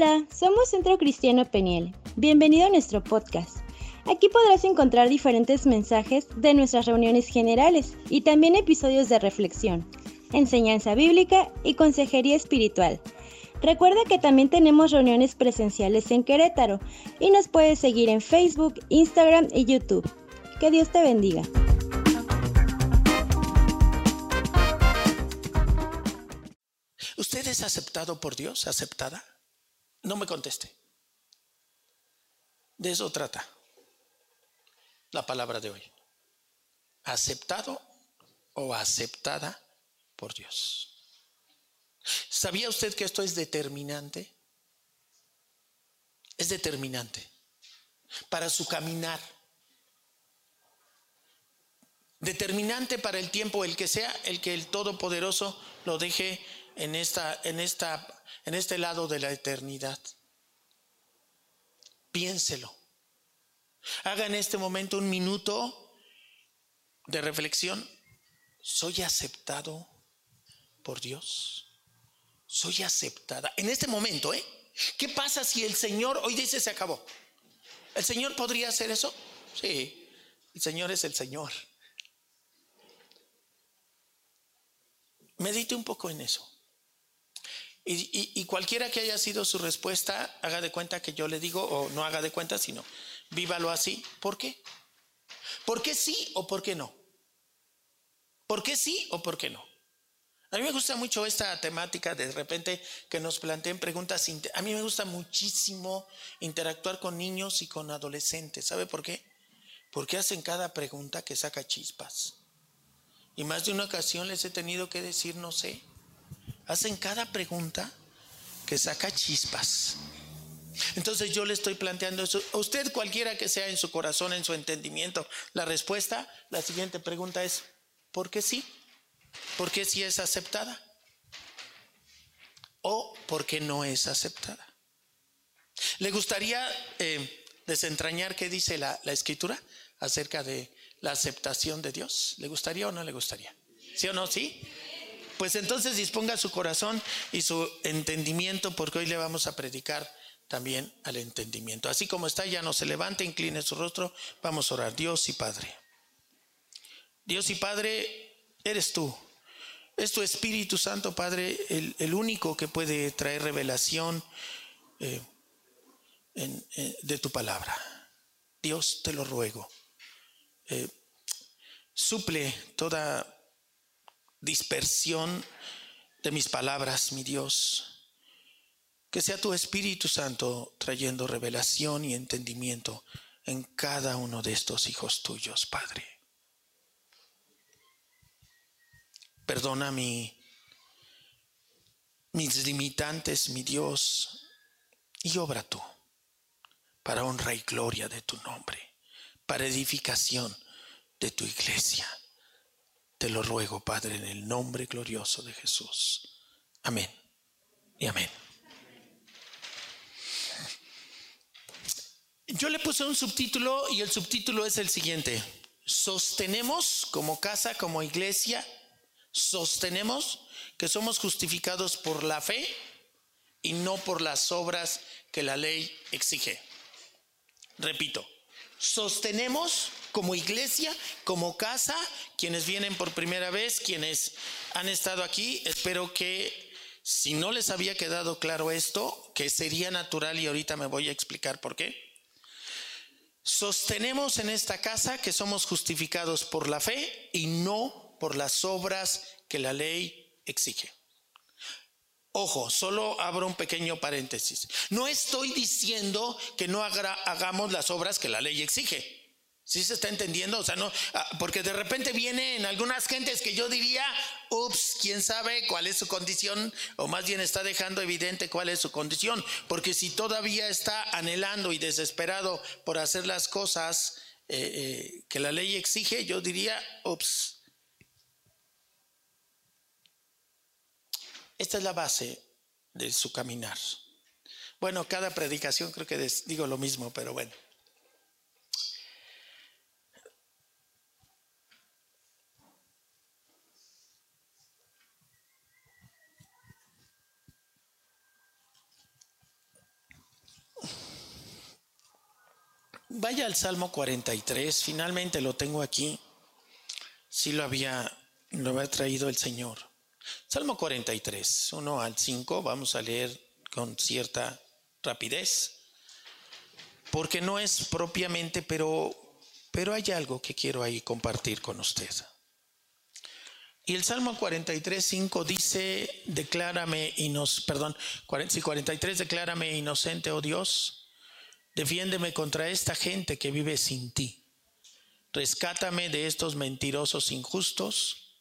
Hola, somos Centro Cristiano Peniel. Bienvenido a nuestro podcast. Aquí podrás encontrar diferentes mensajes de nuestras reuniones generales y también episodios de reflexión, enseñanza bíblica y consejería espiritual. Recuerda que también tenemos reuniones presenciales en Querétaro y nos puedes seguir en Facebook, Instagram y YouTube. Que Dios te bendiga. ¿Usted es aceptado por Dios? ¿Aceptada? No me conteste. De eso trata la palabra de hoy. Aceptado o aceptada por Dios. ¿Sabía usted que esto es determinante? Es determinante para su caminar. Determinante para el tiempo, el que sea, el que el Todopoderoso lo deje en, esta, en, esta, en este lado de la eternidad. Piénselo. Haga en este momento un minuto de reflexión. ¿Soy aceptado por Dios? ¿Soy aceptada? En este momento, ¿eh? ¿Qué pasa si el Señor hoy dice se acabó? ¿El Señor podría hacer eso? Sí, el Señor es el Señor. Medite un poco en eso. Y, cualquiera que haya sido su respuesta, haga de cuenta que yo le digo, o no haga de cuenta, sino vívalo así. ¿Por qué? ¿Por qué sí o por qué no? ¿Por qué sí o por qué no? A mí me gusta mucho esta temática de repente que nos planteen preguntas. A mí me gusta muchísimo interactuar con niños y con adolescentes. ¿Sabe por qué? Porque hacen cada pregunta que saca chispas. Y más de una ocasión les he tenido que decir no sé hacen cada pregunta que saca chispas. Entonces yo le estoy planteando eso. A usted cualquiera que sea en su corazón, en su entendimiento, la respuesta, la siguiente pregunta es, ¿por qué sí? ¿Por qué sí es aceptada? ¿O por qué no es aceptada? ¿Le gustaría eh, desentrañar qué dice la, la escritura acerca de la aceptación de Dios? ¿Le gustaría o no le gustaría? ¿Sí o no? ¿Sí? Pues entonces disponga su corazón y su entendimiento porque hoy le vamos a predicar también al entendimiento. Así como está, ya no se levante, incline su rostro, vamos a orar. Dios y Padre. Dios y Padre, eres tú. Es tu Espíritu Santo, Padre, el, único que puede traer revelación eh, eh, de tu palabra. Dios, te lo ruego. Eh, suple toda dispersión de mis palabras, mi Dios. Que sea tu Espíritu Santo trayendo revelación y entendimiento en cada uno de estos hijos tuyos, Padre. Perdona mi, mis limitantes, mi Dios, y obra tú para honra y gloria de tu nombre, para edificación de tu iglesia. Te lo ruego, Padre, en el nombre glorioso de Jesús. Amén y amén. Yo le puse un subtítulo y el subtítulo es el siguiente. Sostenemos como casa, como iglesia, sostenemos que somos justificados por la fe y no por las obras que la ley exige. Repito, sostenemos como iglesia, como casa, quienes vienen por primera vez, quienes han estado aquí, espero que si no les había quedado claro esto, que sería natural y ahorita me voy a explicar por qué. Sostenemos en esta casa que somos justificados por la fe y no por las obras que la ley exige. Ojo, solo abro un pequeño paréntesis. No estoy diciendo que no hagamos las obras que la ley exige. ¿Sí se está entendiendo? O sea, no, ah, porque de repente vienen algunas gentes que yo diría, ups, quién sabe cuál es su condición, o más bien está dejando evidente cuál es su condición, porque si todavía está anhelando y desesperado por hacer las cosas eh, eh, que la ley exige, yo diría, ups. Esta es la base de su caminar. Bueno, cada predicación creo que digo lo mismo, pero bueno. Vaya al Salmo 43, finalmente lo tengo aquí. Sí lo había, lo había traído el Señor. Salmo 43, 1 al 5, vamos a leer con cierta rapidez, porque no es propiamente, pero, pero hay algo que quiero ahí compartir con usted. Y el Salmo 43, 5 dice, declárame inocente, perdón, 43, declárame inocente, oh Dios, defiéndeme contra esta gente que vive sin ti. Rescátame de estos mentirosos injustos,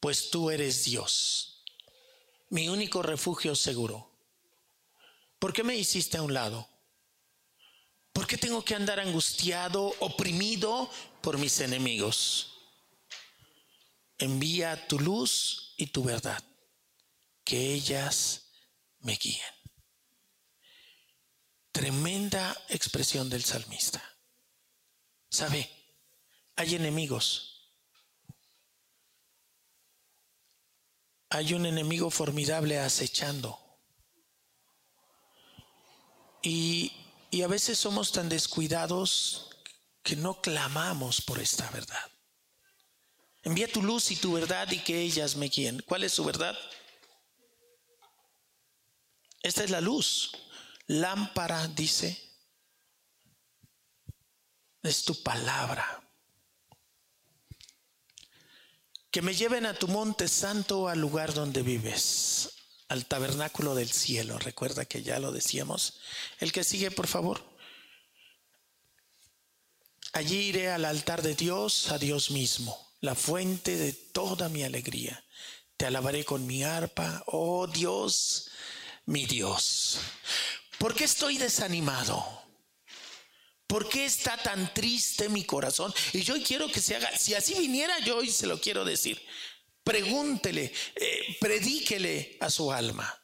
pues tú eres Dios, mi único refugio seguro. ¿Por qué me hiciste a un lado? ¿Por qué tengo que andar angustiado, oprimido por mis enemigos? envía tu luz y tu verdad, que ellas me guíen. Tremenda expresión del salmista. ¿Sabe? Hay enemigos. Hay un enemigo formidable acechando. Y, y a veces somos tan descuidados que no clamamos por esta verdad. Envía tu luz y tu verdad y que ellas me guíen. ¿Cuál es su verdad? Esta es la luz. Lámpara, dice, es tu palabra. Que me lleven a tu monte santo, al lugar donde vives, al tabernáculo del cielo. Recuerda que ya lo decíamos. El que sigue, por favor. Allí iré al altar de Dios, a Dios mismo la fuente de toda mi alegría. Te alabaré con mi arpa, oh Dios, mi Dios. ¿Por qué estoy desanimado? ¿Por qué está tan triste mi corazón? Y yo quiero que se haga, si así viniera yo hoy se lo quiero decir, pregúntele, eh, predíquele a su alma.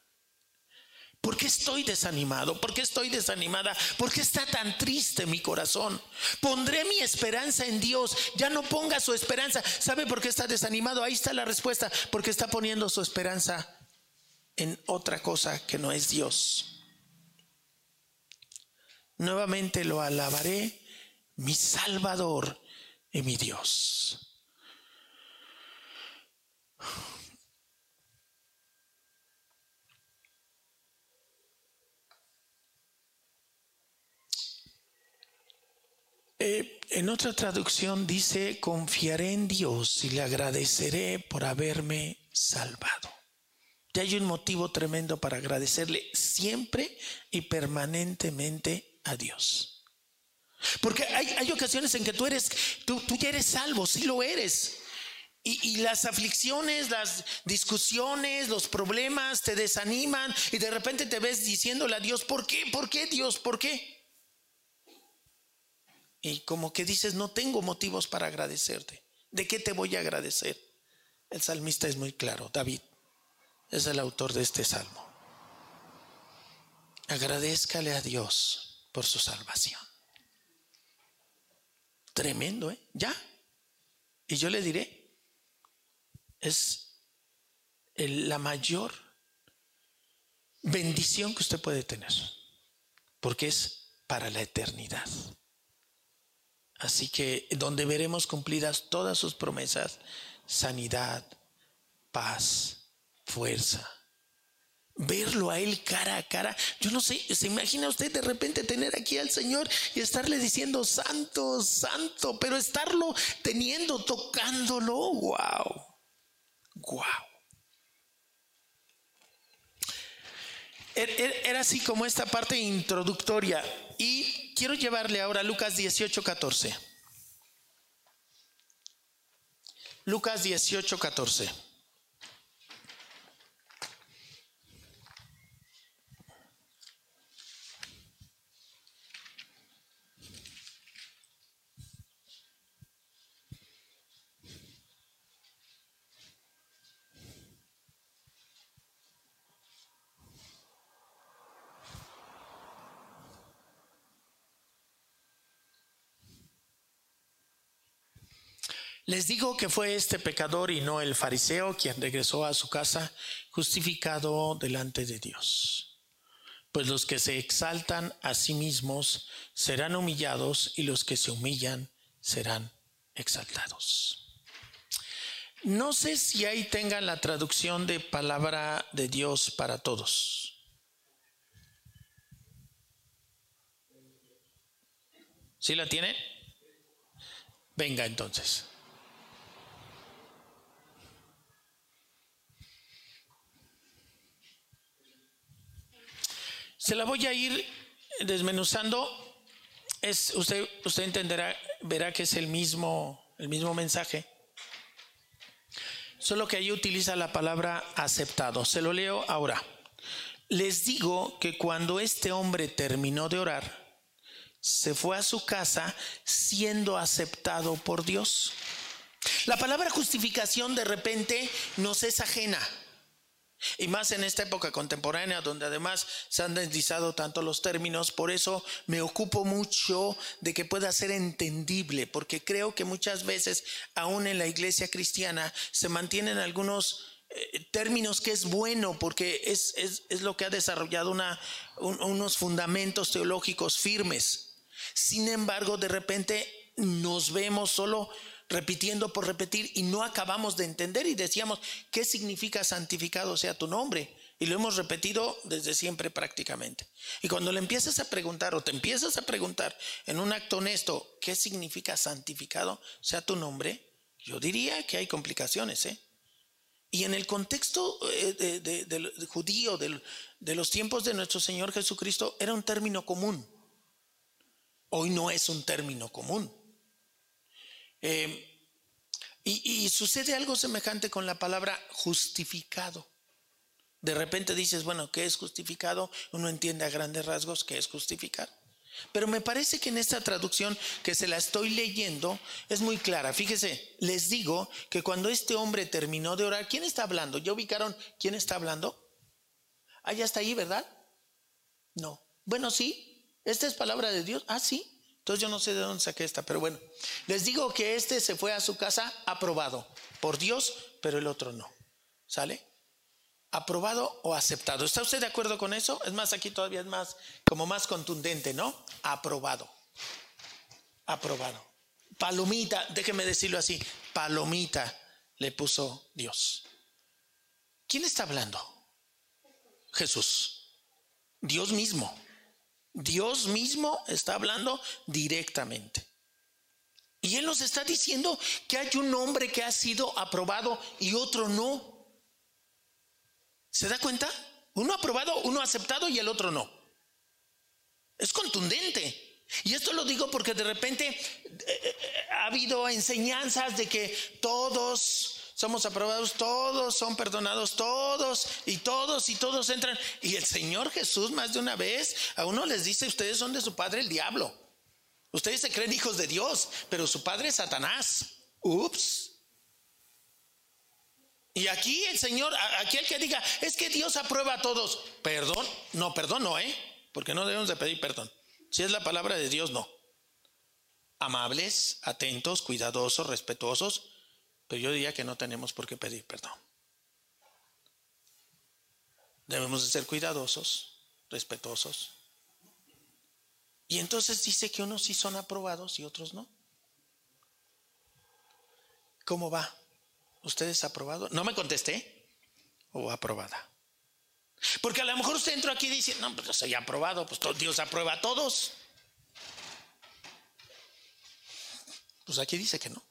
¿Por qué estoy desanimado? ¿Por qué estoy desanimada? ¿Por qué está tan triste mi corazón? Pondré mi esperanza en Dios. Ya no ponga su esperanza. ¿Sabe por qué está desanimado? Ahí está la respuesta. Porque está poniendo su esperanza en otra cosa que no es Dios. Nuevamente lo alabaré, mi Salvador y mi Dios. Eh, en otra traducción dice, confiaré en Dios y le agradeceré por haberme salvado. Y hay un motivo tremendo para agradecerle siempre y permanentemente a Dios. Porque hay, ocasiones en que tú eres, tú, ya eres salvo, sí lo eres. Y, y, las aflicciones, las discusiones, los problemas te desaniman y de repente te ves diciéndole a Dios, ¿por qué? ¿Por qué Dios? ¿Por qué? Y como que dices, no tengo motivos para agradecerte. ¿De qué te voy a agradecer? El salmista es muy claro, David es el autor de este salmo. Agradezcale a Dios por su salvación. Tremendo, ¿eh? Ya. Y yo le diré, es la mayor bendición que usted puede tener, porque es para la eternidad. Así que donde veremos cumplidas todas sus promesas, sanidad, paz, fuerza. Verlo a Él cara a cara. Yo no sé, ¿se imagina usted de repente tener aquí al Señor y estarle diciendo, santo, santo, pero estarlo teniendo, tocándolo? ¡Wow! ¡Wow! Er, er, era así como esta parte introductoria. Y quiero llevarle ahora a Lucas 18, 14. Lucas 18, 14. Les digo que fue este pecador y no el fariseo quien regresó a su casa justificado delante de Dios. Pues los que se exaltan a sí mismos serán humillados y los que se humillan serán exaltados. No sé si ahí tengan la traducción de palabra de Dios para todos. ¿Sí la tiene? Venga entonces. Se la voy a ir desmenuzando. Es, usted, usted entenderá, verá que es el mismo, el mismo mensaje. Solo que ahí utiliza la palabra aceptado. Se lo leo ahora. Les digo que cuando este hombre terminó de orar, se fue a su casa siendo aceptado por Dios. La palabra justificación de repente nos es ajena. Y más en esta época contemporánea donde además se han deslizado tanto los términos, por eso me ocupo mucho de que pueda ser entendible, porque creo que muchas veces aún en la iglesia cristiana se mantienen algunos eh, términos que es bueno porque es, lo que ha desarrollado una, unos fundamentos teológicos firmes. Sin embargo, de repente nos vemos solo repitiendo por repetir y no acabamos de entender y decíamos, ¿qué significa santificado sea tu nombre? Y lo hemos repetido desde siempre prácticamente. Y cuando le empiezas a preguntar o te empiezas a preguntar en un acto honesto, ¿qué significa santificado sea tu nombre? Yo diría que hay complicaciones, ¿eh? Y en el contexto eh, del judío, de los tiempos de nuestro Señor Jesucristo, era un término común. Hoy no es un término común. Eh, y, sucede algo semejante con la palabra justificado. De repente dices, bueno, ¿qué es justificado? Uno entiende a grandes rasgos qué es justificar. Pero me parece que en esta traducción que se la estoy leyendo es muy clara. Fíjese, les digo que cuando este hombre terminó de orar, ¿quién está hablando? ¿Ya ubicaron quién está hablando? Ah, ya está ahí, ¿verdad? No. Bueno, sí. Esta es palabra de Dios. Ah, sí. Entonces yo no sé de dónde saqué esta, pero bueno, les digo que este se fue a su casa aprobado por Dios, pero el otro no. ¿Sale? Aprobado o aceptado. ¿Está usted de acuerdo con eso? Es más, aquí todavía es más, como más contundente, ¿no? Aprobado. Aprobado. Palomita, déjeme decirlo así, palomita le puso Dios. ¿Quién está hablando? Jesús. Dios mismo. Dios mismo está hablando directamente. Y Él nos está diciendo que hay un hombre que ha sido aprobado y otro no. ¿Se da cuenta? Uno aprobado, uno aceptado y el otro no. Es contundente. Y esto lo digo porque de repente eh, eh, ha habido enseñanzas de que todos somos aprobados, todos son perdonados, todos y todos y todos entran. Y el Señor Jesús más de una vez a uno les dice, ustedes son de su padre el diablo. Ustedes se creen hijos de Dios, pero su padre es Satanás. Ups. Y aquí el Señor, aquí el que diga, es que Dios aprueba a todos. Perdón, no, perdón no, ¿eh? Porque no debemos de pedir perdón. Si es la palabra de Dios, no. Amables, atentos, cuidadosos, respetuosos, pero yo diría que no tenemos por qué pedir perdón. Debemos de ser cuidadosos, respetuosos. Y entonces dice que unos sí son aprobados y otros no. ¿Cómo va? ¿Usted es aprobado? ¿No me contesté? ¿O aprobada? Porque a lo mejor usted entró aquí y dice, no, pues soy aprobado, pues Dios aprueba a todos. Pues aquí dice que no.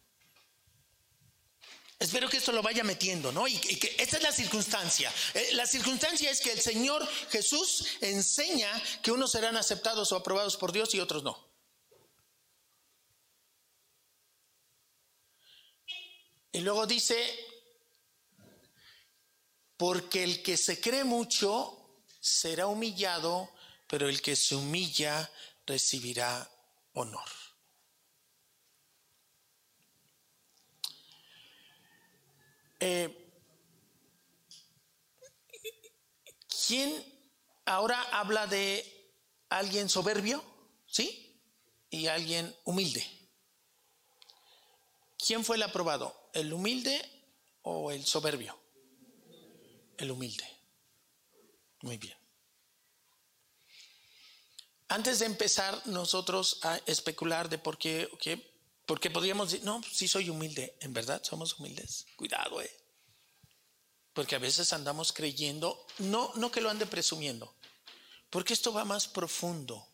Espero que esto lo vaya metiendo, ¿no? Y, que esta es la circunstancia. Eh, la circunstancia es que el Señor Jesús enseña que unos serán aceptados o aprobados por Dios y otros no. Y luego dice, porque el que se cree mucho será humillado, pero el que se humilla recibirá honor. Eh, ¿Quién ahora habla de alguien soberbio? ¿Sí? Y alguien humilde. ¿Quién fue el aprobado? ¿El humilde o el soberbio? El humilde. Muy bien. antes de empezar nosotros a especular de por qué, qué porque podríamos decir, no, sí soy humilde, en verdad somos humildes, cuidado, eh. Porque a veces andamos creyendo, no, no que lo ande presumiendo, porque esto va más profundo.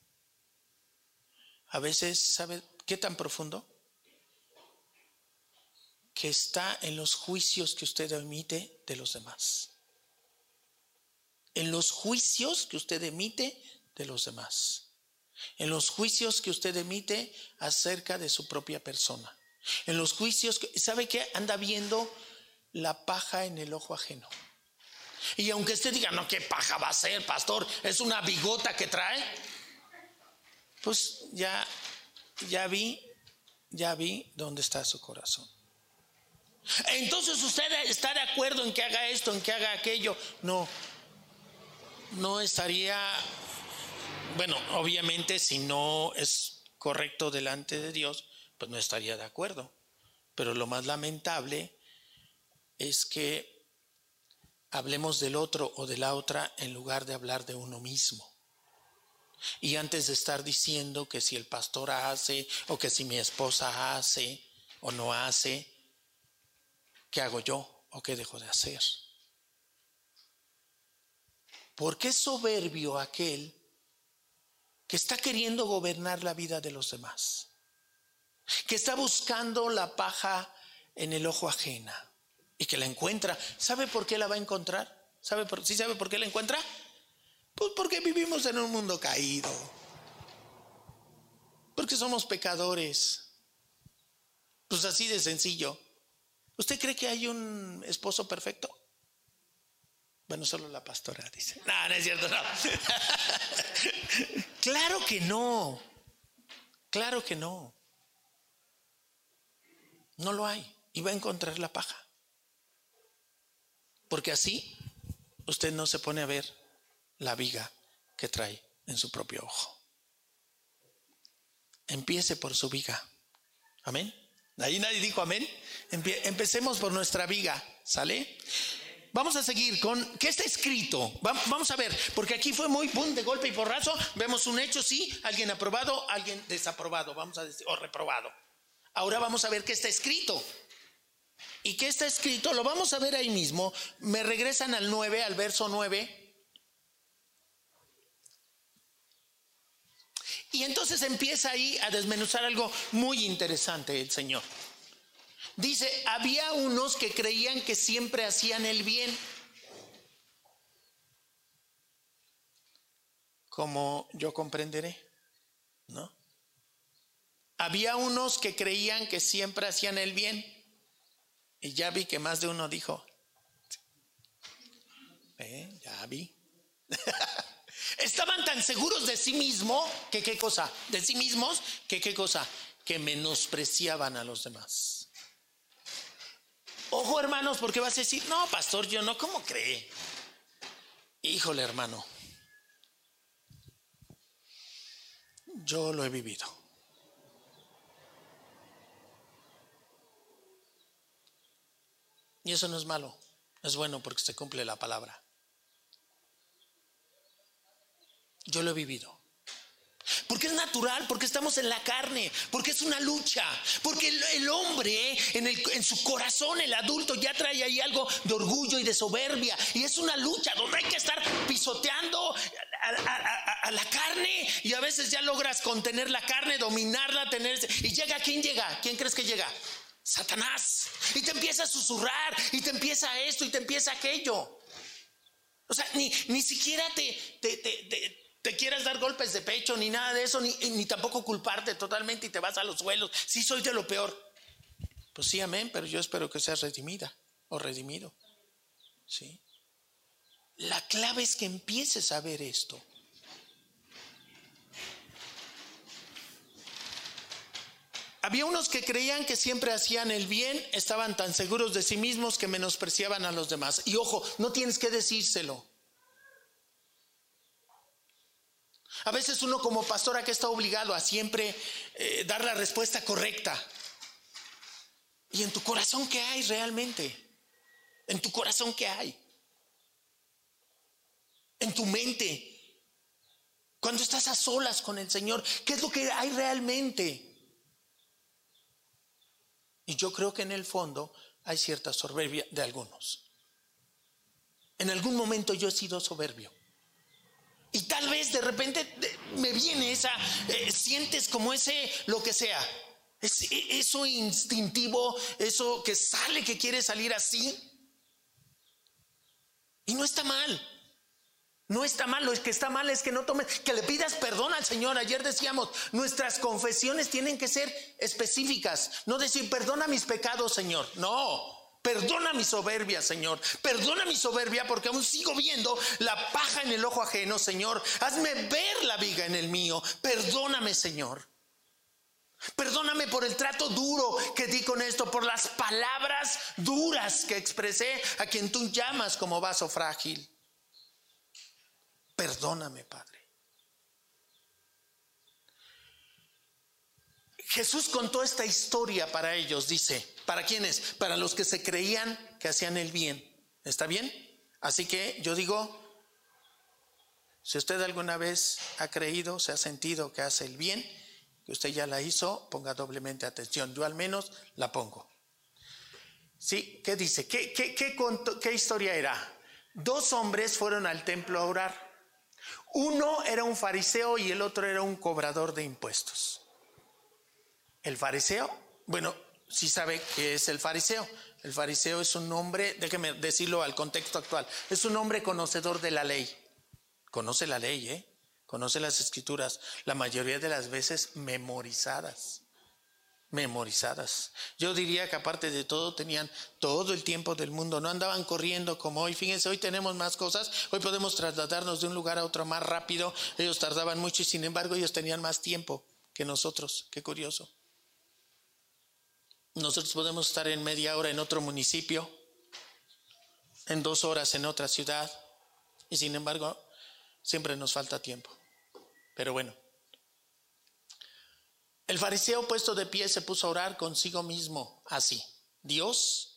A veces, ¿sabe qué tan profundo? Que está en los juicios que usted emite de los demás. En los juicios que usted emite de los demás. En los juicios que usted emite acerca de su propia persona. En los juicios que, ¿sabe qué? Anda viendo la paja en el ojo ajeno. Y aunque usted diga, no, ¿qué paja va a ser, pastor? Es una bigota que trae. Pues ya, ya vi, ya vi dónde está su corazón. Entonces usted está de acuerdo en que haga esto, en que haga aquello. No, no estaría, bueno, obviamente si no es correcto delante de Dios, pues no estaría de acuerdo. Pero lo más lamentable es que hablemos del otro o de la otra en lugar de hablar de uno mismo. Y antes de estar diciendo que si el pastor hace o que si mi esposa hace o no hace, ¿qué hago yo o qué dejo de hacer? ¿Por qué soberbio aquel que está queriendo gobernar la vida de los demás? Que está buscando la paja en el ojo ajena y que la encuentra. ¿Sabe por qué la va a encontrar? ¿Sabe por, ¿Sí sabe por qué la encuentra? Pues porque vivimos en un mundo caído. Porque somos pecadores. Pues así de sencillo. ¿Usted cree que hay un esposo perfecto? Bueno, solo la pastora dice. No, no es cierto, no. claro que no. Claro que no. No lo hay. Y va a encontrar la paja. Porque así usted no se pone a ver la viga que trae en su propio ojo. Empiece por su viga. Amén. Ahí nadie dijo amén. Empecemos por nuestra viga. ¿Sale? Vamos a seguir con qué está escrito. Vamos a ver, porque aquí fue muy boom de golpe y porrazo. Vemos un hecho, sí, alguien aprobado, alguien desaprobado, vamos a decir, o reprobado. Ahora vamos a ver qué está escrito. ¿Y qué está escrito? Lo vamos a ver ahí mismo. Me regresan al 9, al verso 9. Y entonces empieza ahí a desmenuzar algo muy interesante el Señor. Dice, había unos que creían que siempre hacían el bien. Como yo comprenderé, ¿no? Había unos que creían que siempre hacían el bien. Y ya vi que más de uno dijo, ¿Eh? ya vi. Estaban tan seguros de sí mismos que qué cosa, de sí mismos que qué cosa, que menospreciaban a los demás. Ojo hermanos, porque vas a decir, no, pastor, yo no, ¿cómo cree? Híjole hermano, yo lo he vivido. Y eso no es malo, es bueno porque se cumple la palabra. Yo lo he vivido. Porque es natural, porque estamos en la carne, porque es una lucha, porque el, hombre en, su corazón, el adulto, ya trae ahí algo de orgullo y de soberbia. Y es una lucha donde hay que estar pisoteando a, la carne y a veces ya logras contener la carne, dominarla, tener... Y llega, ¿quién llega? ¿Quién crees que llega? Satanás. Y te empieza a susurrar y te empieza esto y te empieza aquello. O sea, ni, ni siquiera te quieras dar golpes de pecho, ni nada de eso, ni, ni tampoco culparte totalmente y te vas a los suelos. Sí, soy de lo peor. Pues sí, amén, pero yo espero que seas redimida o redimido. ¿Sí? La clave es que empieces a ver esto. Había unos que creían que siempre hacían el bien, estaban tan seguros de sí mismos que menospreciaban a los demás. Y ojo, no tienes que decírselo. A veces uno como pastora que está obligado a siempre eh, dar la respuesta correcta. ¿Y en tu corazón qué hay realmente? ¿En tu corazón qué hay? ¿En tu mente? Cuando estás a solas con el Señor, ¿qué es lo que hay realmente? Y yo creo que en el fondo hay cierta soberbia de algunos. En algún momento yo he sido soberbio. Y tal vez de repente me viene esa, eh, sientes como ese, lo que sea, e, eso instintivo, eso que sale, que quiere salir así. Y no está mal. No está mal, lo que está mal es que no tomes, que le pidas perdón al Señor. Ayer decíamos, nuestras confesiones tienen que ser específicas. No decir, perdona mis pecados, Señor. No, perdona mi soberbia, Señor. Perdona mi soberbia porque aún sigo viendo la paja en el ojo ajeno, Señor. Hazme ver la viga en el mío. Perdóname, Señor. Perdóname por el trato duro que di con esto, por las palabras duras que expresé a quien tú llamas como vaso frágil. Perdóname, Padre. Jesús contó esta historia para ellos, dice, ¿para quiénes? Para los que se creían que hacían el bien. ¿Está bien? Así que yo digo, si usted alguna vez ha creído, se ha sentido que hace el bien, que usted ya la hizo, ponga doblemente atención. Yo al menos la pongo. ¿Sí? ¿Qué dice? ¿Qué, qué, historia era? Dos hombres fueron al templo a orar. Uno era un fariseo y el otro era un cobrador de impuestos. El fariseo, bueno, sí sabe que es el fariseo. El fariseo es un hombre, déjeme decirlo al contexto actual, es un hombre conocedor de la ley. Conoce la ley, ¿eh? Conoce las escrituras, la mayoría de las veces memorizadas memorizadas. Yo diría que aparte de todo tenían todo el tiempo del mundo, no andaban corriendo como hoy. Fíjense, hoy tenemos más cosas, hoy podemos trasladarnos de un lugar a otro más rápido. Ellos tardaban mucho y sin embargo ellos tenían más tiempo que nosotros. Qué curioso. Nosotros podemos estar en media hora en otro municipio, en dos horas en otra ciudad y sin embargo siempre nos falta tiempo. Pero bueno. El fariseo puesto de pie se puso a orar consigo mismo, así. Dios,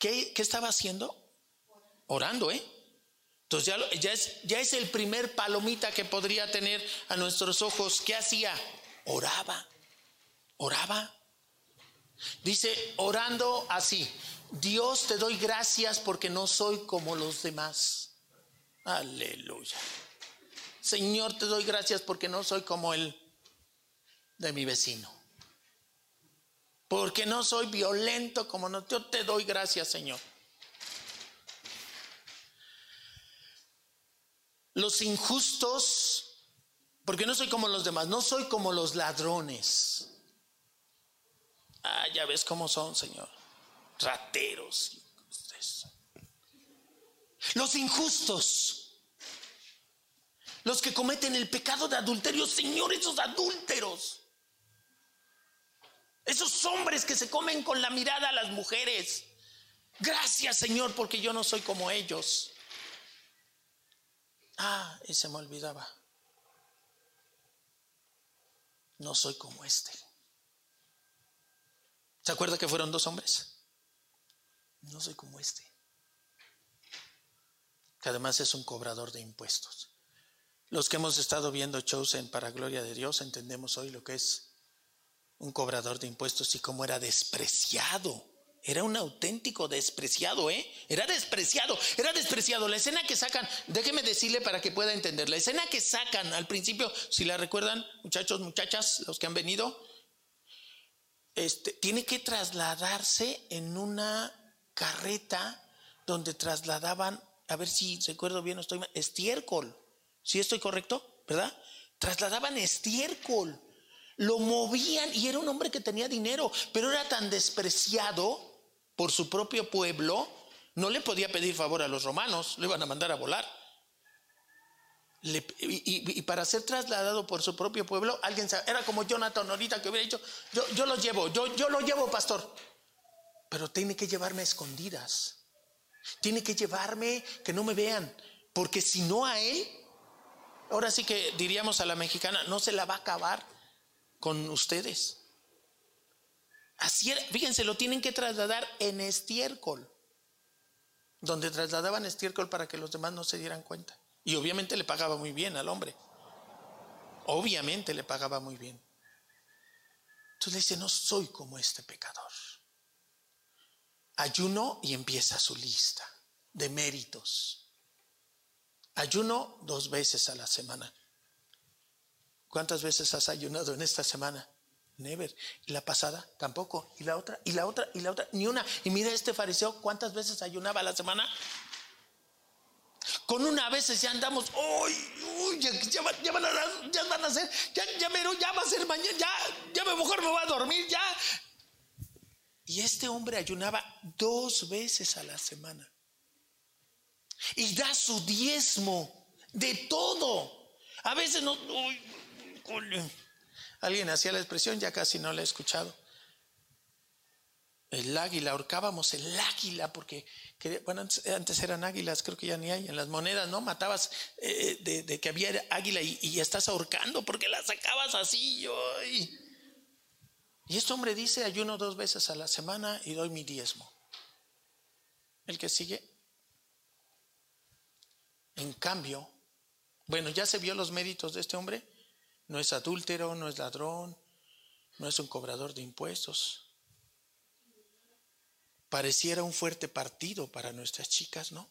¿qué, estaba haciendo? Orando, ¿eh? Entonces ya, ya, es, ya es el primer palomita que podría tener a nuestros ojos. ¿Qué hacía? Oraba, oraba. Dice, orando así, Dios te doy gracias porque no soy como los demás. Aleluya. Señor, te doy gracias porque no soy como él de mi vecino. Porque no soy violento como no. Yo te doy gracias, Señor. Los injustos, porque no soy como los demás, no soy como los ladrones. Ah, ya ves cómo son, Señor. Rateros. Los injustos. Los que cometen el pecado de adulterio, Señor, esos adúlteros. Esos hombres que se comen con la mirada a las mujeres. Gracias Señor porque yo no soy como ellos. Ah, y se me olvidaba. No soy como este. ¿Se acuerda que fueron dos hombres? No soy como este. Que además es un cobrador de impuestos. Los que hemos estado viendo Chosen para gloria de Dios entendemos hoy lo que es un cobrador de impuestos y cómo era despreciado. Era un auténtico despreciado, ¿eh? Era despreciado, era despreciado. La escena que sacan, déjeme decirle para que pueda entender, la escena que sacan al principio, si la recuerdan, muchachos, muchachas, los que han venido, este, tiene que trasladarse en una carreta donde trasladaban, a ver si recuerdo bien, estoy estiércol. Si estoy correcto, ¿verdad? Trasladaban estiércol lo movían y era un hombre que tenía dinero, pero era tan despreciado por su propio pueblo, no le podía pedir favor a los romanos, le iban a mandar a volar. Y, para ser trasladado por su propio pueblo, alguien era como Jonathan ahorita que hubiera dicho, yo, yo lo llevo, yo, yo lo llevo, pastor. Pero tiene que llevarme a escondidas. Tiene que llevarme que no me vean, porque si no a él, ahora sí que diríamos a la mexicana, no se la va a acabar con ustedes. Así fíjense, lo tienen que trasladar en estiércol, donde trasladaban estiércol para que los demás no se dieran cuenta. Y obviamente le pagaba muy bien al hombre. Obviamente le pagaba muy bien. Entonces le dice, no soy como este pecador. Ayuno y empieza su lista de méritos. Ayuno dos veces a la semana. ¿Cuántas veces has ayunado en esta semana? Never. ¿Y la pasada? Tampoco. ¿Y la otra? ¿Y la otra? ¿Y la otra? Ni una. Y mira este fariseo, ¿cuántas veces ayunaba a la semana? Con una vez ya andamos, uy, ya, van a, ya, van a, ser, ya, ya, ya va a ser mañana, ya, ya mejor me voy a dormir, ya. Y este hombre ayunaba dos veces a la semana. Y da su diezmo de todo. A veces no, uy, alguien hacía la expresión, ya casi no la he escuchado el águila, ahorcábamos el águila, porque, bueno, antes, eran águilas, creo que ya ni hay, en las monedas, ¿no? Matabas eh, de, que había águila y, estás ahorcando porque la sacabas así. Yo, y, y este hombre dice, ayuno dos veces a la semana y doy mi diezmo. El que sigue. En cambio, bueno, ya se vio los méritos de este hombre. No es adúltero, no es ladrón, no es un cobrador de impuestos pareciera un fuerte partido para nuestras chicas, ¿no?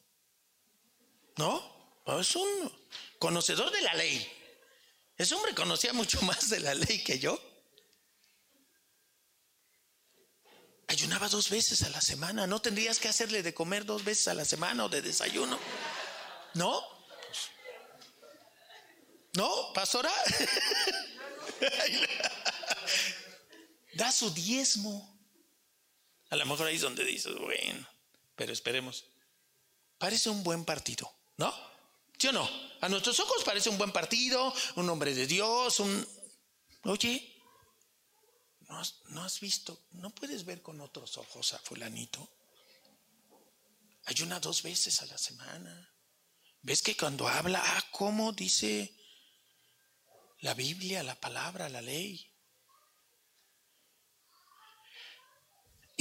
¿No? Es un conocedor de la ley. Ese hombre conocía mucho más de la ley que yo. Ayunaba dos veces a la semana. ¿No tendrías que hacerle de comer dos veces a la semana o de desayuno? ¿No? ¿No, pastora? da su diezmo. A lo mejor ahí es donde dices, bueno, pero esperemos. Parece un buen partido, ¿no? ¿Sí o no? A nuestros ojos parece un buen partido, un hombre de Dios, un... Oye, ¿no has, no has visto, no puedes ver con otros ojos a fulanito? Ayuna dos veces a la semana. ¿Ves que cuando habla, ah, cómo dice la Biblia, la palabra, la ley?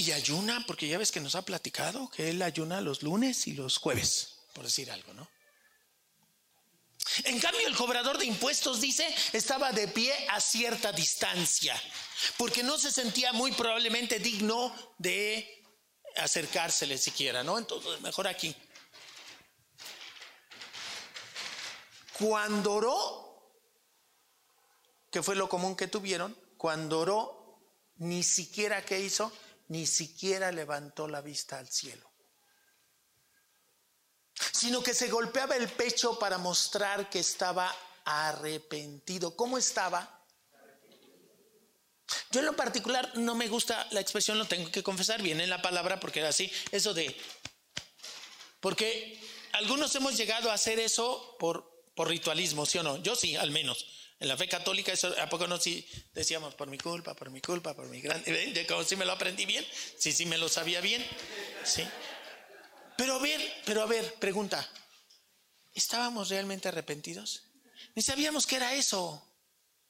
Y ayuna, porque ya ves que nos ha platicado que él ayuna los lunes y los jueves, por decir algo, ¿no? En cambio, el cobrador de impuestos dice, estaba de pie a cierta distancia, porque no se sentía muy probablemente digno de acercársele siquiera, ¿no? Entonces, mejor aquí. Cuando oró, que fue lo común que tuvieron, cuando oró, ni siquiera que hizo, ni siquiera levantó la vista al cielo, sino que se golpeaba el pecho para mostrar que estaba arrepentido. ¿Cómo estaba? Yo en lo particular no me gusta la expresión, lo tengo que confesar, bien en la palabra porque era así, eso de, porque algunos hemos llegado a hacer eso por, por ritualismo, ¿sí o no? Yo sí, al menos. En la fe católica, eso, ¿a poco no si decíamos por mi culpa, por mi culpa, por mi gran... ¿De como si me lo aprendí bien? Sí, sí me lo sabía bien. Sí. Pero a ver, pero a ver, pregunta. ¿Estábamos realmente arrepentidos? Ni sabíamos que era eso.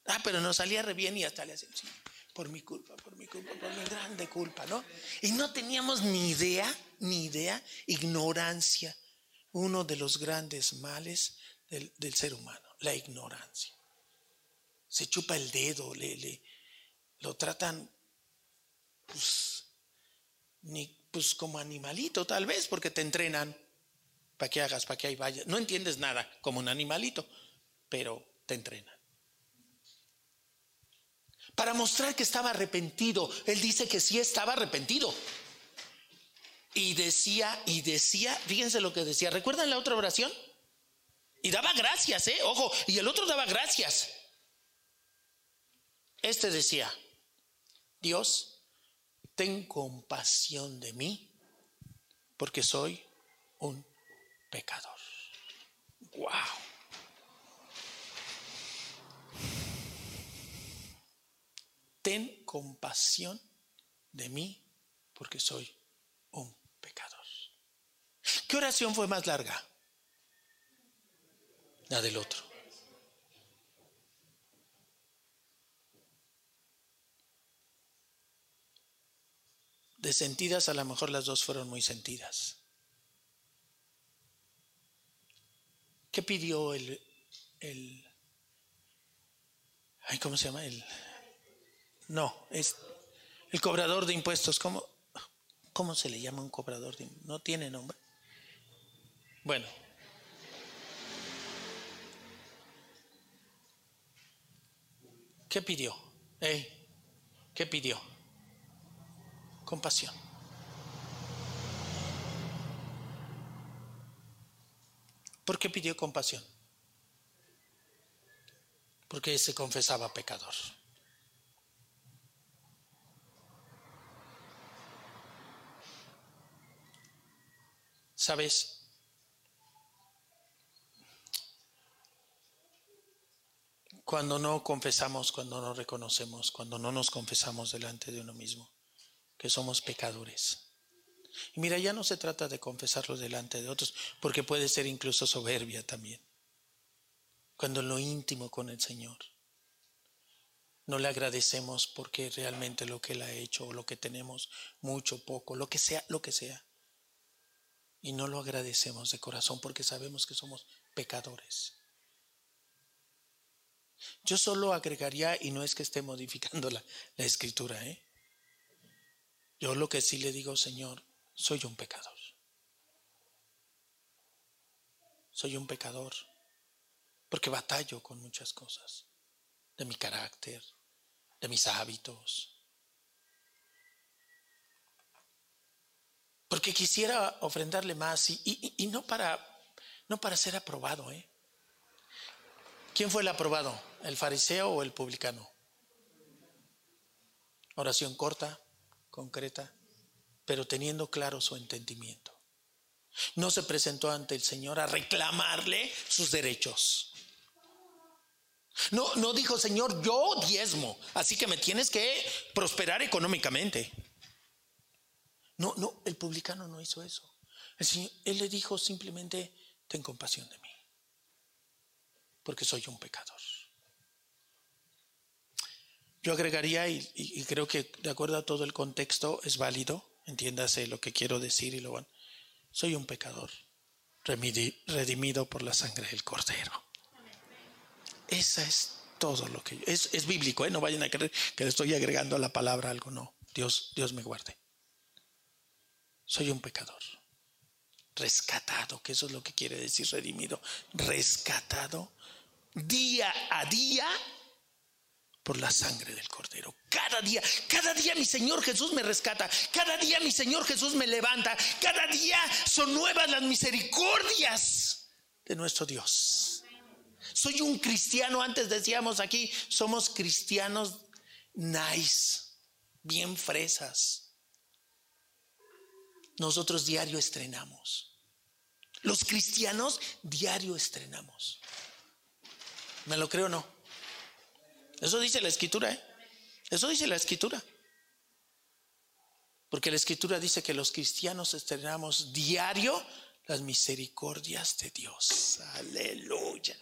Ah, pero nos salía re bien y hasta le hacíamos, sí, por mi culpa, por mi culpa, por mi grande culpa, ¿no? Y no teníamos ni idea, ni idea, ignorancia. Uno de los grandes males del, del ser humano, la ignorancia se chupa el dedo, le, le lo tratan pues, ni, pues como animalito tal vez, porque te entrenan para que hagas, para que ahí vayas. No entiendes nada como un animalito, pero te entrenan. Para mostrar que estaba arrepentido, él dice que sí estaba arrepentido. Y decía, y decía, fíjense lo que decía, ¿recuerdan la otra oración? Y daba gracias, ¿eh? Ojo, y el otro daba gracias. Este decía, Dios, ten compasión de mí porque soy un pecador. Wow. Ten compasión de mí porque soy un pecador. ¿Qué oración fue más larga? La del otro. De sentidas, a lo mejor las dos fueron muy sentidas. ¿Qué pidió el, el, Ay, ¿cómo se llama? El, no, es el cobrador de impuestos. ¿Cómo, ¿Cómo se le llama un cobrador de impuestos? No tiene nombre. Bueno. ¿Qué pidió? ¿Qué pidió? Compasión. ¿Por qué pidió compasión? Porque se confesaba pecador. ¿Sabes? Cuando no confesamos, cuando no reconocemos, cuando no nos confesamos delante de uno mismo, que somos pecadores. Y mira, ya no se trata de confesarlo delante de otros, porque puede ser incluso soberbia también. Cuando en lo íntimo con el Señor no le agradecemos porque realmente lo que Él ha hecho o lo que tenemos, mucho, poco, lo que sea, lo que sea. Y no lo agradecemos de corazón porque sabemos que somos pecadores. Yo solo agregaría, y no es que esté modificando la, la escritura, ¿eh? Yo lo que sí le digo, Señor, soy un pecador. Soy un pecador porque batallo con muchas cosas, de mi carácter, de mis hábitos. Porque quisiera ofrendarle más y, y no, para, no para ser aprobado, ¿eh? ¿Quién fue el aprobado? ¿El fariseo o el publicano? Oración corta, concreta, pero teniendo claro su entendimiento. No se presentó ante el Señor a reclamarle sus derechos. No, no dijo, Señor, yo diezmo, así que me tienes que prosperar económicamente. No, no, el publicano no hizo eso. él le dijo simplemente, ten compasión de mí porque soy un pecador. Yo agregaría, y, creo que de acuerdo a todo el contexto es válido, entiéndase lo que quiero decir y lo van. Soy un pecador, redimido por la sangre del Cordero. Esa es todo lo que es, es bíblico, ¿eh? no vayan a creer que le estoy agregando a la palabra algo, no. Dios, Dios me guarde. Soy un pecador, rescatado, que eso es lo que quiere decir redimido, rescatado día a día por la sangre del Cordero. Cada día, cada día mi Señor Jesús me rescata, cada día mi Señor Jesús me levanta, cada día son nuevas las misericordias de nuestro Dios. Soy un cristiano, antes decíamos aquí, somos cristianos nice, bien fresas. Nosotros diario estrenamos. Los cristianos diario estrenamos. ¿Me lo creo o no? Eso dice la escritura, ¿eh? Eso dice la escritura. Porque la escritura dice que los cristianos estrenamos diario las misericordias de Dios. Aleluya.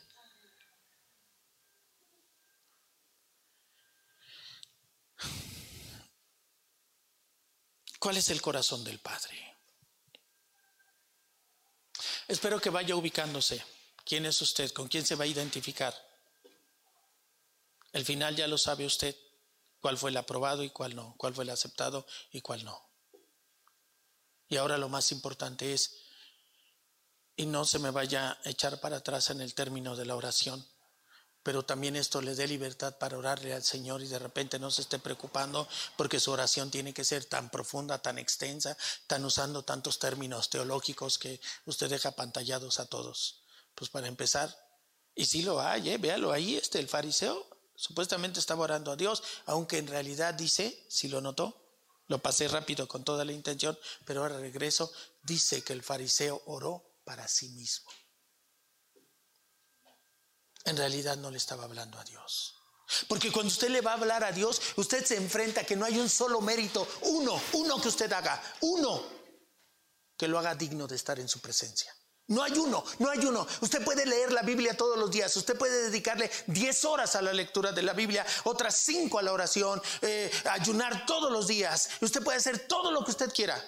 ¿Cuál es el corazón del Padre? Espero que vaya ubicándose. ¿Quién es usted? ¿Con quién se va a identificar? El final ya lo sabe usted, cuál fue el aprobado y cuál no, cuál fue el aceptado y cuál no. Y ahora lo más importante es, y no se me vaya a echar para atrás en el término de la oración, pero también esto le dé libertad para orarle al Señor y de repente no se esté preocupando porque su oración tiene que ser tan profunda, tan extensa, tan usando tantos términos teológicos que usted deja pantallados a todos. Pues para empezar, y si lo hay, ¿eh? véalo ahí, este, el fariseo Supuestamente estaba orando a Dios, aunque en realidad dice, si lo notó, lo pasé rápido con toda la intención, pero ahora regreso, dice que el fariseo oró para sí mismo. En realidad no le estaba hablando a Dios. Porque cuando usted le va a hablar a Dios, usted se enfrenta a que no hay un solo mérito, uno, uno que usted haga, uno que lo haga digno de estar en su presencia. No hay uno, no hay uno. Usted puede leer la Biblia todos los días, usted puede dedicarle 10 horas a la lectura de la Biblia, otras 5 a la oración, eh, ayunar todos los días. Usted puede hacer todo lo que usted quiera.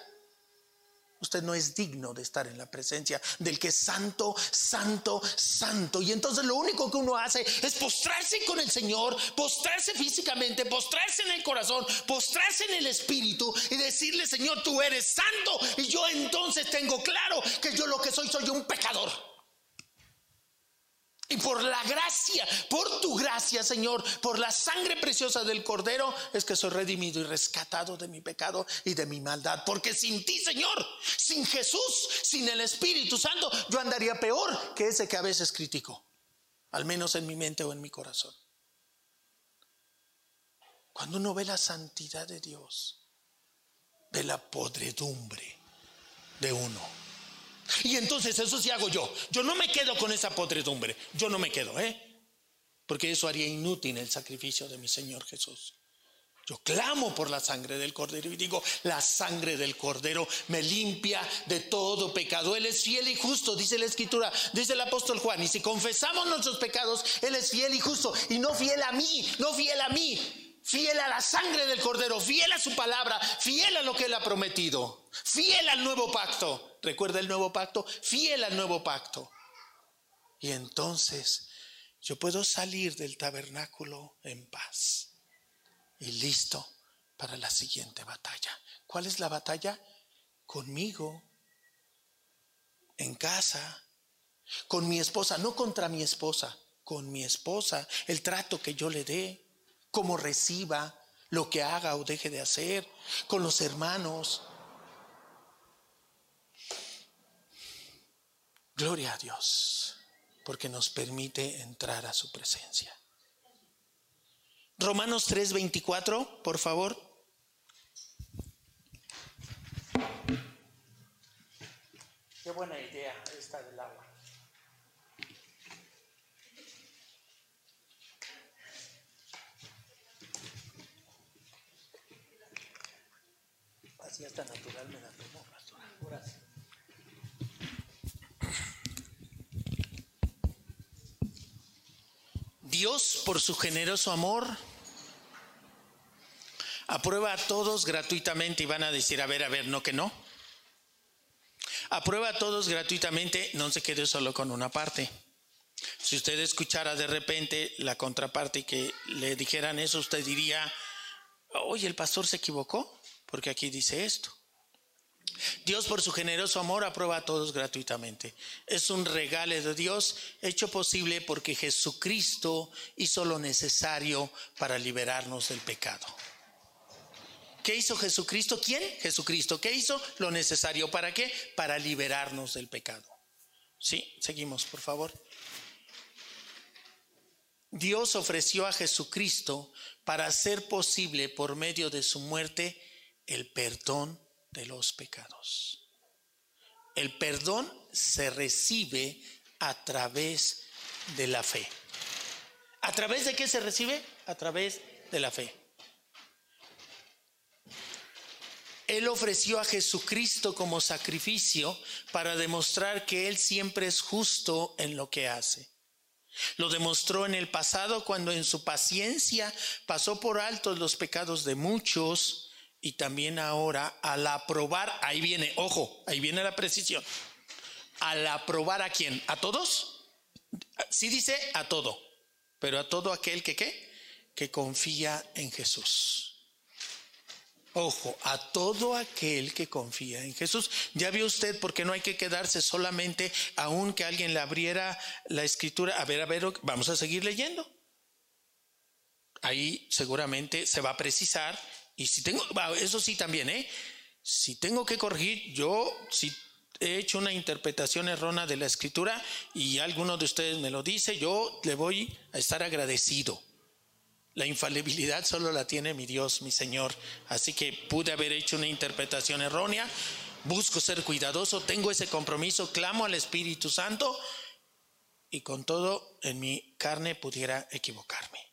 Usted no es digno de estar en la presencia del que es santo, santo, santo. Y entonces lo único que uno hace es postrarse con el Señor, postrarse físicamente, postrarse en el corazón, postrarse en el espíritu y decirle, Señor, tú eres santo. Y yo entonces tengo claro que yo lo que soy, soy un pecador. Y por la gracia, por tu gracia, Señor, por la sangre preciosa del Cordero, es que soy redimido y rescatado de mi pecado y de mi maldad. Porque sin ti, Señor, sin Jesús, sin el Espíritu Santo, yo andaría peor que ese que a veces critico, al menos en mi mente o en mi corazón. Cuando uno ve la santidad de Dios, ve la podredumbre de uno. Y entonces eso sí hago yo. Yo no me quedo con esa podredumbre. Yo no me quedo, ¿eh? Porque eso haría inútil el sacrificio de mi Señor Jesús. Yo clamo por la sangre del Cordero y digo, la sangre del Cordero me limpia de todo pecado. Él es fiel y justo, dice la Escritura, dice el apóstol Juan. Y si confesamos nuestros pecados, Él es fiel y justo. Y no fiel a mí, no fiel a mí, fiel a la sangre del cordero, fiel a su palabra, fiel a lo que él ha prometido, fiel al nuevo pacto. ¿Recuerda el nuevo pacto? Fiel al nuevo pacto. Y entonces yo puedo salir del tabernáculo en paz y listo para la siguiente batalla. ¿Cuál es la batalla? Conmigo, en casa, con mi esposa, no contra mi esposa, con mi esposa, el trato que yo le dé cómo reciba, lo que haga o deje de hacer, con los hermanos. Gloria a Dios, porque nos permite entrar a su presencia. Romanos 3:24, por favor. Qué buena idea esta del agua. así hasta natural me da Dios, por su generoso amor, aprueba a todos gratuitamente y van a decir, a ver, a ver, no que no. Aprueba a todos gratuitamente, no se quede solo con una parte. Si usted escuchara de repente la contraparte y que le dijeran eso, usted diría, oye, el pastor se equivocó porque aquí dice esto. Dios por su generoso amor aprueba a todos gratuitamente. Es un regalo de Dios hecho posible porque Jesucristo hizo lo necesario para liberarnos del pecado. ¿Qué hizo Jesucristo? ¿Quién? Jesucristo. ¿Qué hizo? Lo necesario. ¿Para qué? Para liberarnos del pecado. Sí, seguimos, por favor. Dios ofreció a Jesucristo para hacer posible por medio de su muerte el perdón de los pecados. El perdón se recibe a través de la fe. ¿A través de qué se recibe? A través de la fe. Él ofreció a Jesucristo como sacrificio para demostrar que Él siempre es justo en lo que hace. Lo demostró en el pasado cuando en su paciencia pasó por alto los pecados de muchos y también ahora al aprobar, ahí viene, ojo, ahí viene la precisión. Al aprobar a quién? ¿A todos? Sí dice a todo, pero a todo aquel que qué? Que confía en Jesús. Ojo, a todo aquel que confía en Jesús. Ya vio usted por qué no hay que quedarse solamente aun que alguien le abriera la escritura. A ver, a ver, vamos a seguir leyendo. Ahí seguramente se va a precisar y si tengo, eso sí también, ¿eh? Si tengo que corregir, yo si he hecho una interpretación errónea de la escritura y alguno de ustedes me lo dice, yo le voy a estar agradecido. La infalibilidad solo la tiene mi Dios, mi Señor. Así que pude haber hecho una interpretación errónea. Busco ser cuidadoso, tengo ese compromiso, clamo al Espíritu Santo y con todo en mi carne pudiera equivocarme.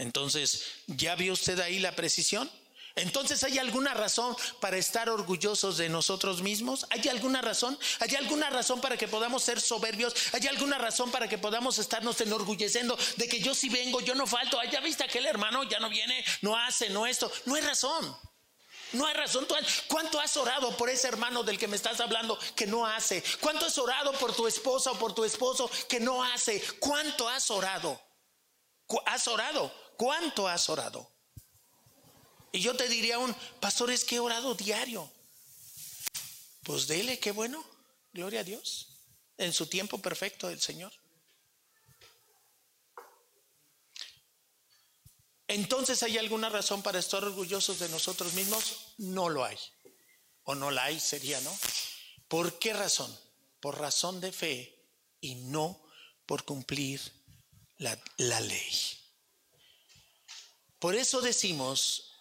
Entonces, ¿ya vio usted ahí la precisión? Entonces, ¿hay alguna razón para estar orgullosos de nosotros mismos? ¿Hay alguna razón? ¿Hay alguna razón para que podamos ser soberbios? ¿Hay alguna razón para que podamos estarnos enorgulleciendo de que yo sí vengo, yo no falto? ¿Ya viste aquel hermano? Ya no viene, no hace, no esto. No hay razón. No hay razón. ¿Cuánto has orado por ese hermano del que me estás hablando que no hace? ¿Cuánto has orado por tu esposa o por tu esposo que no hace? ¿Cuánto has orado? ¿Has orado? ¿Cuánto has orado? Y yo te diría un, pastor, es que he orado diario. Pues dele, qué bueno. Gloria a Dios. En su tiempo perfecto del Señor. Entonces, ¿hay alguna razón para estar orgullosos de nosotros mismos? No lo hay. O no la hay, sería, ¿no? ¿Por qué razón? Por razón de fe y no por cumplir la, ley. Por eso decimos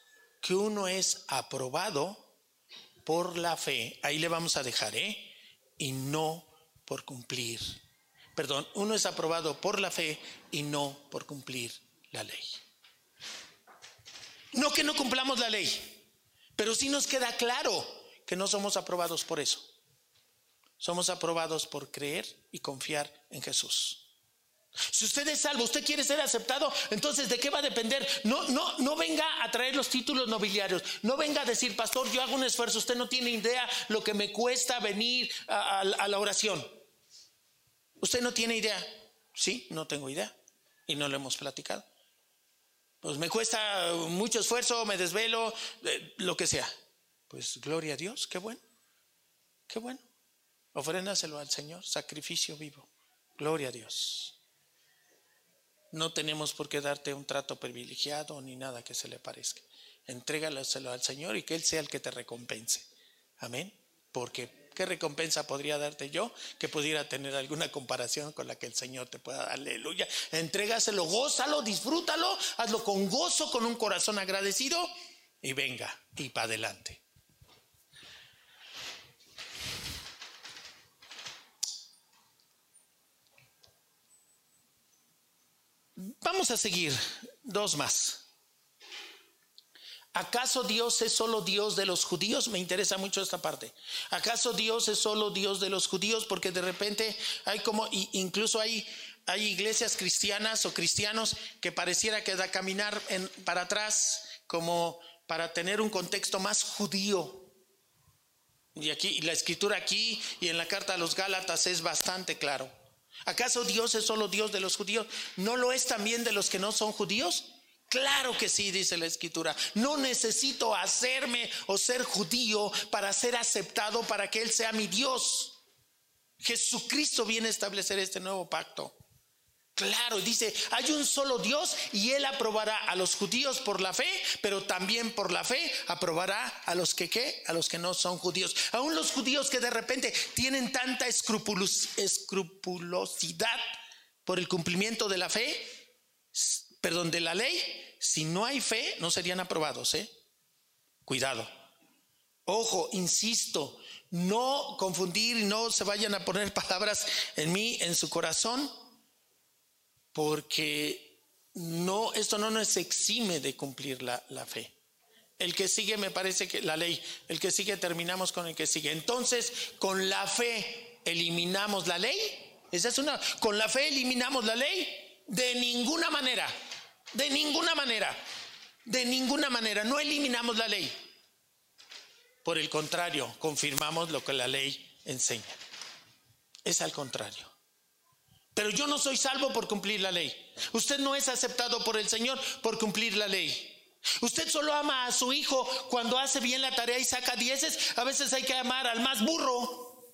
que uno es aprobado por la fe. Ahí le vamos a dejar, ¿eh? Y no por cumplir. Perdón, uno es aprobado por la fe y no por cumplir la ley. No que no cumplamos la ley, pero sí nos queda claro que no somos aprobados por eso. Somos aprobados por creer y confiar en Jesús. Si usted es salvo, usted quiere ser aceptado, entonces ¿de qué va a depender? No, no, no venga a traer los títulos nobiliarios, no venga a decir, pastor, yo hago un esfuerzo, usted no tiene idea lo que me cuesta venir a, la oración. Usted no tiene idea. Sí, no tengo idea. Y no lo hemos platicado. Pues me cuesta mucho esfuerzo, me desvelo, eh, lo que sea. Pues gloria a Dios, qué bueno. Qué bueno. Ofréndaselo al Señor, sacrificio vivo. Gloria a Dios. No tenemos por qué darte un trato privilegiado ni nada que se le parezca. Entrégaselo al Señor y que Él sea el que te recompense. Amén. Porque ¿qué recompensa podría darte yo que pudiera tener alguna comparación con la que el Señor te pueda dar? Aleluya. Entrégaselo, gózalo, disfrútalo, hazlo con gozo, con un corazón agradecido y venga y para adelante. Vamos a seguir dos más. ¿Acaso Dios es solo Dios de los judíos? Me interesa mucho esta parte. ¿Acaso Dios es solo Dios de los judíos? Porque de repente hay como, incluso hay, hay iglesias cristianas o cristianos que pareciera que da caminar para atrás como para tener un contexto más judío. Y aquí, la escritura aquí y en la carta a los Gálatas es bastante claro. ¿Acaso Dios es solo Dios de los judíos? ¿No lo es también de los que no son judíos? Claro que sí, dice la escritura. No necesito hacerme o ser judío para ser aceptado, para que Él sea mi Dios. Jesucristo viene a establecer este nuevo pacto. Claro, dice, hay un solo Dios y Él aprobará a los judíos por la fe, pero también por la fe aprobará a los que qué, a los que no son judíos. Aún los judíos que de repente tienen tanta escrupulosidad por el cumplimiento de la fe, perdón, de la ley, si no hay fe, no serían aprobados, ¿eh? Cuidado. Ojo, insisto, no confundir no se vayan a poner palabras en mí, en su corazón porque no, esto no nos exime de cumplir la, la fe. El que sigue me parece que la ley, el que sigue terminamos con el que sigue. Entonces, con la fe eliminamos la ley. Esa es una, con la fe eliminamos la ley de ninguna manera, de ninguna manera, de ninguna manera, no eliminamos la ley. Por el contrario, confirmamos lo que la ley enseña. Es al contrario. Pero yo no soy salvo por cumplir la ley. Usted no es aceptado por el Señor por cumplir la ley. Usted solo ama a su hijo cuando hace bien la tarea y saca dieces. A veces hay que amar al más burro.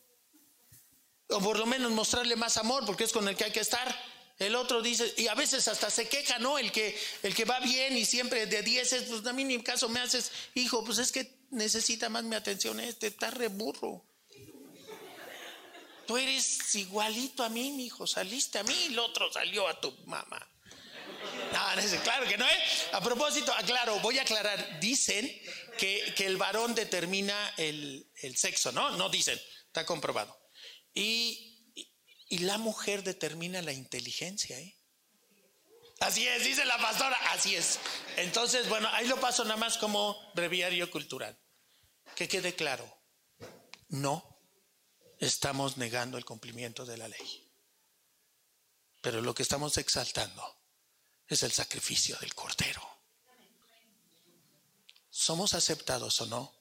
O por lo menos mostrarle más amor porque es con el que hay que estar. El otro dice, y a veces hasta se queja, ¿no? El que, el que va bien y siempre de dieces, pues a mí ni caso me haces, hijo, pues es que necesita más mi atención este, está re burro. Tú eres igualito a mí, mi hijo. Saliste a mí y el otro salió a tu mamá. No, no claro que no es. ¿eh? A propósito, aclaro, voy a aclarar. Dicen que, el varón determina el, sexo, ¿no? No dicen, está comprobado. Y, la mujer determina la inteligencia, ¿eh? Así es, dice la pastora, así es. Entonces, bueno, ahí lo paso nada más como breviario cultural. Que quede claro, no estamos negando el cumplimiento de la ley. Pero lo que estamos exaltando es el sacrificio del Cordero. ¿Somos aceptados o no?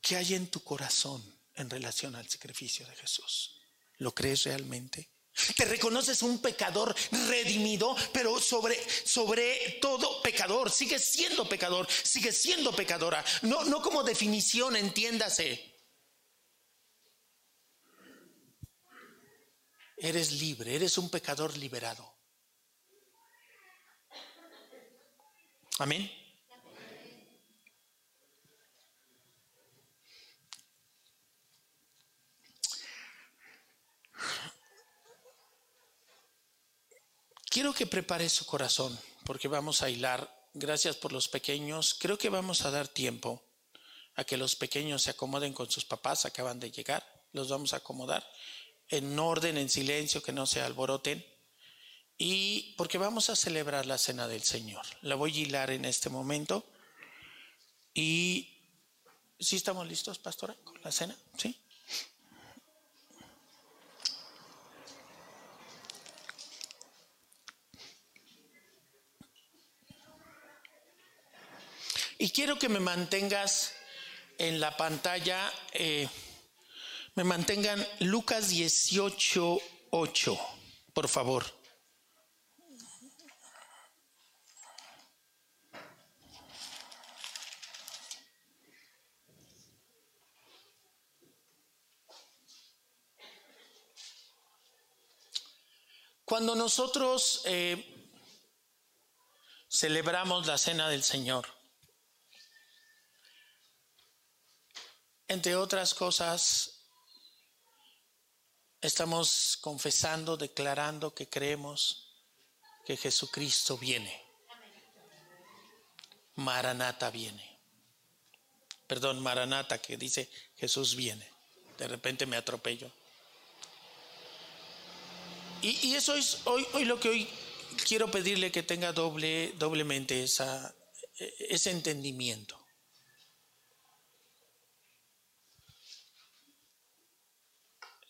¿Qué hay en tu corazón en relación al sacrificio de Jesús? ¿Lo crees realmente? Te reconoces un pecador redimido, pero sobre, sobre todo pecador. Sigues siendo pecador, sigues siendo pecadora. No, no como definición, entiéndase. Eres libre, eres un pecador liberado. Amén. Quiero que prepare su corazón porque vamos a hilar. Gracias por los pequeños. Creo que vamos a dar tiempo a que los pequeños se acomoden con sus papás. Acaban de llegar. Los vamos a acomodar en orden, en silencio, que no se alboroten. Y porque vamos a celebrar la cena del Señor. La voy a hilar en este momento. Y ¿sí estamos listos, pastora, con la cena? ¿Sí? Y quiero que me mantengas en la pantalla, eh, me mantengan Lucas 18, 8, por favor. Cuando nosotros eh, celebramos la cena del Señor, Entre otras cosas, estamos confesando, declarando que creemos que Jesucristo viene. Maranata viene. Perdón, Maranata, que dice Jesús viene. De repente me atropello. Y, eso es hoy, hoy lo que hoy quiero pedirle que tenga doble, doblemente esa, e, ese entendimiento.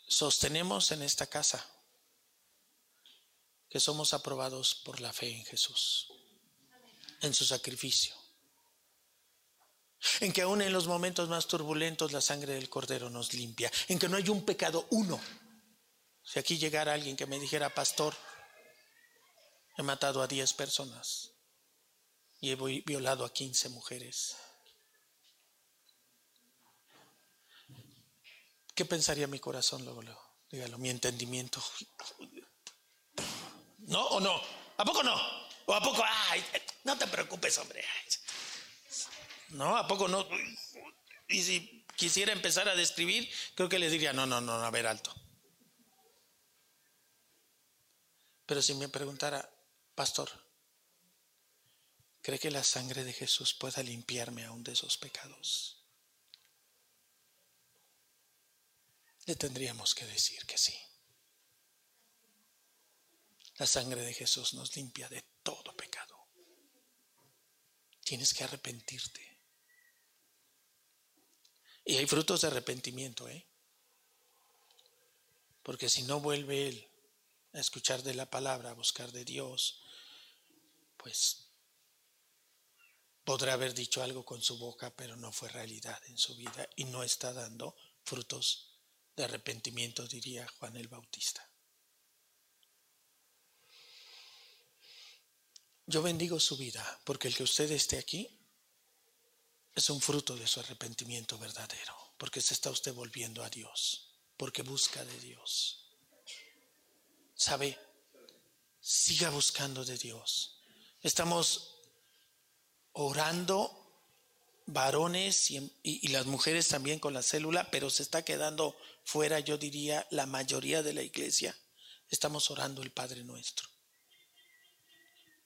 Sostenemos en esta casa que somos aprobados por la fe en Jesús, en su sacrificio, en que aún en los momentos más turbulentos la sangre del Cordero nos limpia, en que no hay un pecado uno. Si aquí llegara alguien que me dijera, pastor, he matado a 10 personas y he violado a 15 mujeres, ¿Qué pensaría mi corazón luego, luego? Dígalo, mi entendimiento. ¿No o no? ¿A poco no? ¿O a poco? Ay, no te preocupes, hombre. No, ¿a poco no? Y si quisiera empezar a describir, creo que le diría, no, no, no, a ver, alto. Pero si me preguntara, pastor, ¿cree que la sangre de Jesús pueda limpiarme aún de esos pecados? Le tendríamos que decir que sí. La sangre de Jesús nos limpia de todo pecado. Tienes que arrepentirte. Y hay frutos de arrepentimiento, ¿eh? Porque si no vuelve Él a escuchar de la palabra, a buscar de Dios, pues podrá haber dicho algo con su boca, pero no fue realidad en su vida y no está dando frutos de arrepentimiento, diría Juan el Bautista. Yo bendigo su vida porque el que usted esté aquí es un fruto de su arrepentimiento verdadero, porque se está usted volviendo a Dios, porque busca de Dios. ¿Sabe? Siga buscando de Dios. Estamos orando varones y, las mujeres también con la célula, pero se está quedando fuera, yo diría, la mayoría de la iglesia. Estamos orando el Padre nuestro,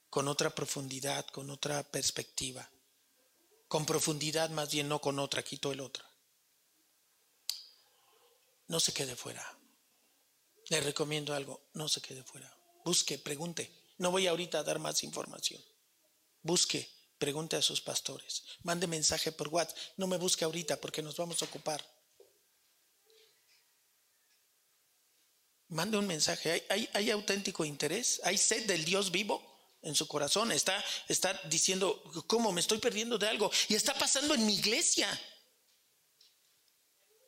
con otra profundidad, con otra perspectiva, con profundidad más bien, no con otra, quito el otro. No se quede fuera. Le recomiendo algo, no se quede fuera. Busque, pregunte. No voy ahorita a dar más información. Busque Pregunte a sus pastores. Mande mensaje por WhatsApp. No me busque ahorita porque nos vamos a ocupar. Mande un mensaje. ¿Hay, auténtico interés? ¿Hay sed del Dios vivo? en su corazón, está, diciendo, ¿cómo me estoy perdiendo de algo? Y está pasando en mi iglesia.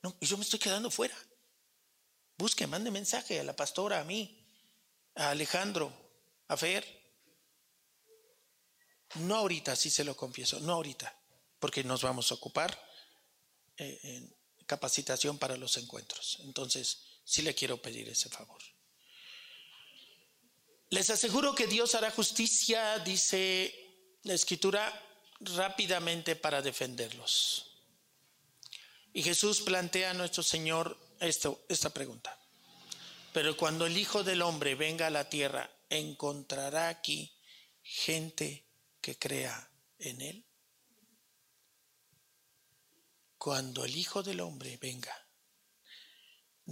No, yo me estoy quedando fuera. Busque, mande mensaje a la pastora, a mí, a Alejandro, a Fer. No ahorita, sí se lo confieso, no ahorita, porque nos vamos a ocupar eh, en capacitación para los encuentros. Entonces, sí le quiero pedir ese favor. Les aseguro que Dios hará justicia, dice la escritura, rápidamente para defenderlos. Y Jesús plantea a nuestro Señor esta pregunta. Pero cuando el Hijo del Hombre venga a la tierra, ¿encontrará aquí gente que crea en Él? Cuando el Hijo del Hombre venga,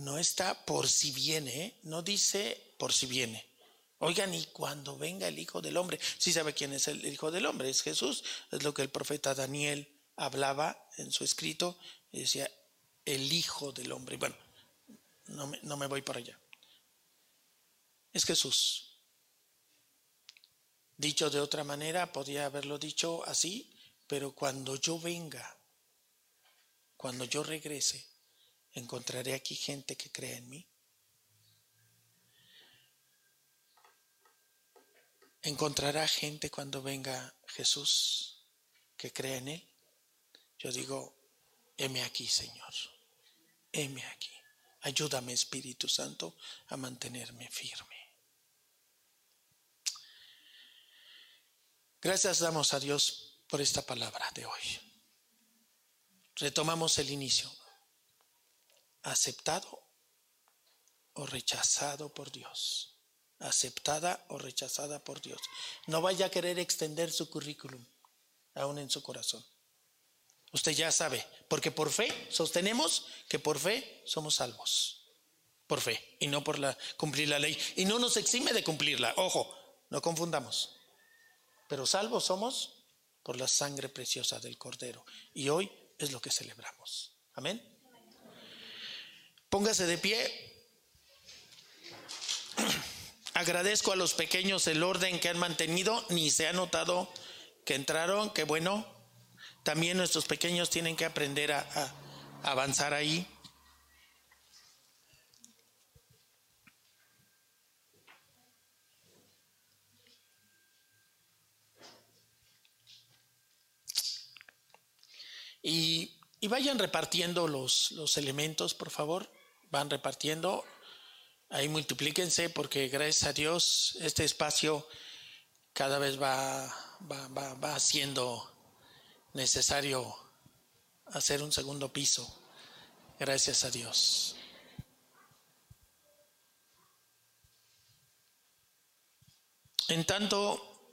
no está por si viene, no dice por si viene. Oigan, y cuando venga el Hijo del Hombre, si sabe quién es el Hijo del Hombre, es Jesús, es lo que el profeta Daniel hablaba en su escrito, y decía, el Hijo del Hombre. Bueno, no me, no me voy por allá. Es Jesús. Dicho de otra manera, podía haberlo dicho así, pero cuando yo venga, cuando yo regrese, encontraré aquí gente que crea en mí. encontrará gente cuando venga Jesús que crea en Él. Yo digo, heme aquí, Señor, heme aquí. Ayúdame, Espíritu Santo, a mantenerme firme. Gracias damos a Dios por esta palabra de hoy. Retomamos el inicio. Aceptado o rechazado por Dios aceptada o rechazada por Dios. No vaya a querer extender su currículum aún en su corazón. Usted ya sabe, porque por fe sostenemos que por fe somos salvos. Por fe y no por la, cumplir la ley. Y no nos exime de cumplirla. Ojo, no confundamos. Pero salvos somos por la sangre preciosa del Cordero. Y hoy es lo que celebramos. Amén. Póngase de pie. Agradezco a los pequeños el orden que han mantenido, ni se ha notado que entraron, que bueno. También nuestros pequeños tienen que aprender a, avanzar ahí. Y, vayan repartiendo los elementos, por favor. Van repartiendo ahí multiplíquense porque gracias a Dios este espacio cada vez va, va, va, siendo necesario hacer un segundo piso. Gracias a Dios. En tanto,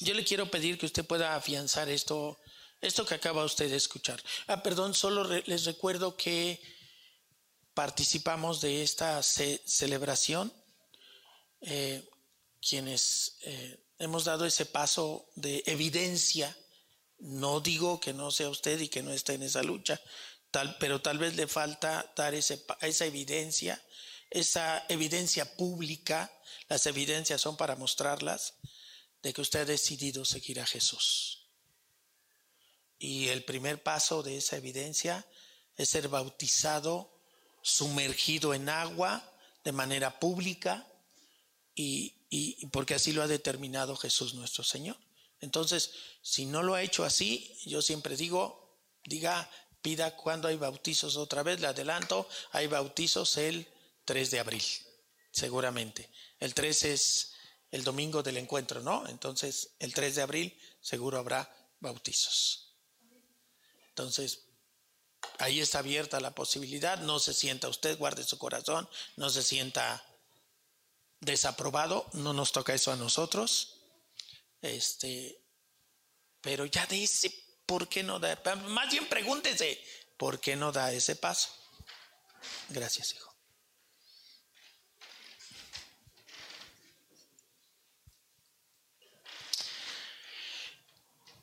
yo le quiero pedir que usted pueda afianzar esto, esto que acaba usted de escuchar. Ah, perdón, solo les recuerdo que participamos de esta celebración, eh, quienes eh, hemos dado ese paso de evidencia, no digo que no sea usted y que no esté en esa lucha, tal, pero tal vez le falta dar ese, esa evidencia, esa evidencia pública, las evidencias son para mostrarlas, de que usted ha decidido seguir a Jesús. Y el primer paso de esa evidencia es ser bautizado sumergido en agua de manera pública y, y, porque así lo ha determinado Jesús nuestro Señor. Entonces, si no lo ha hecho así, yo siempre digo, diga, pida cuando hay bautizos otra vez, le adelanto, hay bautizos el 3 de abril, seguramente. El 3 es el domingo del encuentro, ¿no? Entonces, el 3 de abril seguro habrá bautizos. Entonces, Ahí está abierta la posibilidad, no se sienta usted, guarde su corazón, no se sienta desaprobado, no nos toca eso a nosotros. Este, pero ya dice, ¿por qué no da? Más bien pregúntese, ¿por qué no da ese paso? Gracias, hijo.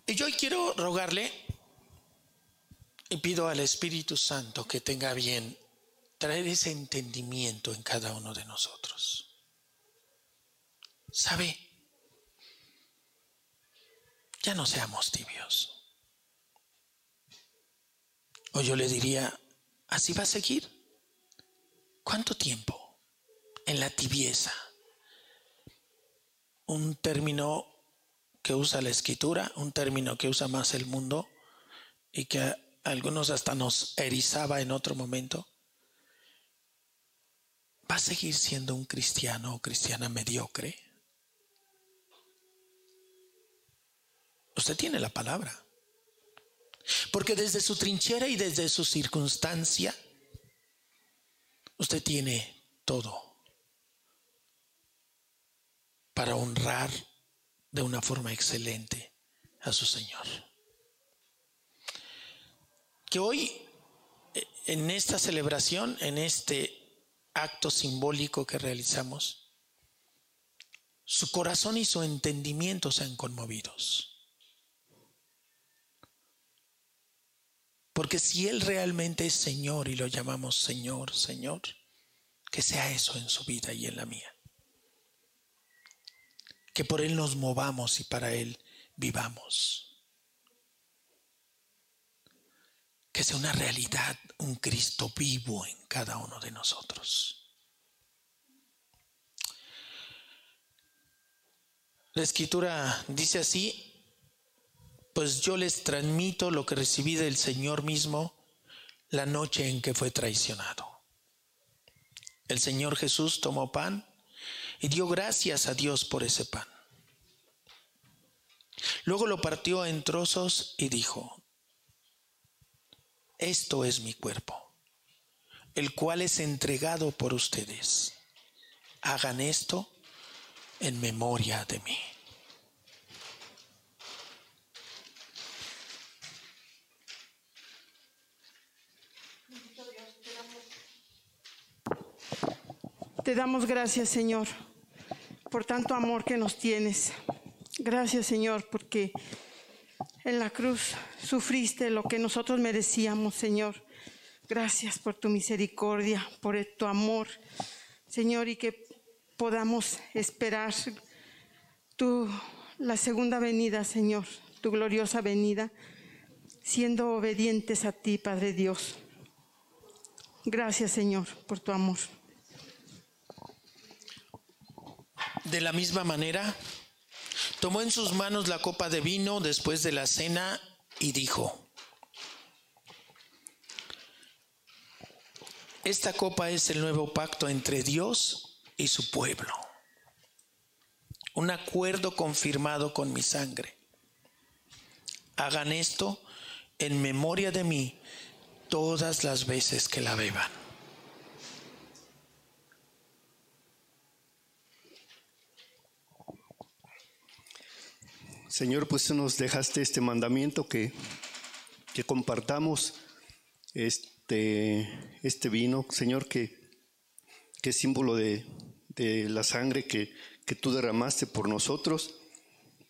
Y yo quiero rogarle y pido al Espíritu Santo que tenga bien traer ese entendimiento en cada uno de nosotros. ¿Sabe? ya no seamos tibios. O yo le diría, ¿así va a seguir? ¿Cuánto tiempo en la tibieza? Un término que usa la escritura, un término que usa más el mundo y que algunos hasta nos erizaba en otro momento. ¿Va a seguir siendo un cristiano o cristiana mediocre? Usted tiene la palabra. Porque desde su trinchera y desde su circunstancia, usted tiene todo para honrar de una forma excelente a su Señor. Que hoy, en esta celebración, en este acto simbólico que realizamos, su corazón y su entendimiento sean conmovidos. Porque si Él realmente es Señor y lo llamamos Señor, Señor, que sea eso en su vida y en la mía. Que por Él nos movamos y para Él vivamos. Que sea una realidad, un Cristo vivo en cada uno de nosotros. La escritura dice así, pues yo les transmito lo que recibí del Señor mismo la noche en que fue traicionado. El Señor Jesús tomó pan y dio gracias a Dios por ese pan. Luego lo partió en trozos y dijo, esto es mi cuerpo, el cual es entregado por ustedes. Hagan esto en memoria de mí. Te damos gracias, Señor, por tanto amor que nos tienes. Gracias, Señor, porque en la cruz sufriste lo que nosotros merecíamos, Señor. Gracias por tu misericordia, por tu amor, Señor, y que podamos esperar tu, la segunda venida, Señor, tu gloriosa venida, siendo obedientes a ti, Padre Dios. Gracias, Señor, por tu amor. De la misma manera, tomó en sus manos la copa de vino después de la cena y dijo, esta copa es el nuevo pacto entre Dios y su pueblo, un acuerdo confirmado con mi sangre. Hagan esto en memoria de mí todas las veces que la beban. Señor, pues nos dejaste este mandamiento que, que compartamos este, este vino, Señor, que, que es símbolo de, de la sangre que, que tú derramaste por nosotros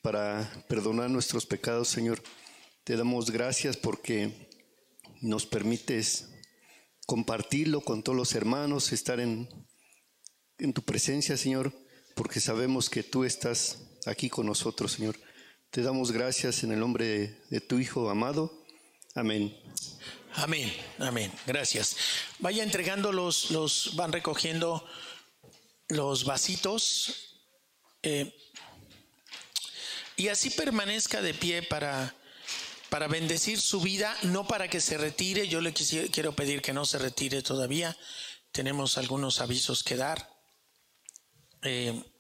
para perdonar nuestros pecados, Señor. Te damos gracias porque nos permites compartirlo con todos los hermanos, estar en, en tu presencia, Señor, porque sabemos que tú estás aquí con nosotros, Señor. Te damos gracias en el nombre de, tu Hijo amado. Amén. Amén, amén. Gracias. Vaya entregando los, los van recogiendo los vasitos. Eh, y así permanezca de pie para, para bendecir su vida, no para que se retire. Yo le quiero pedir que no se retire todavía. Tenemos algunos avisos que dar. Eh,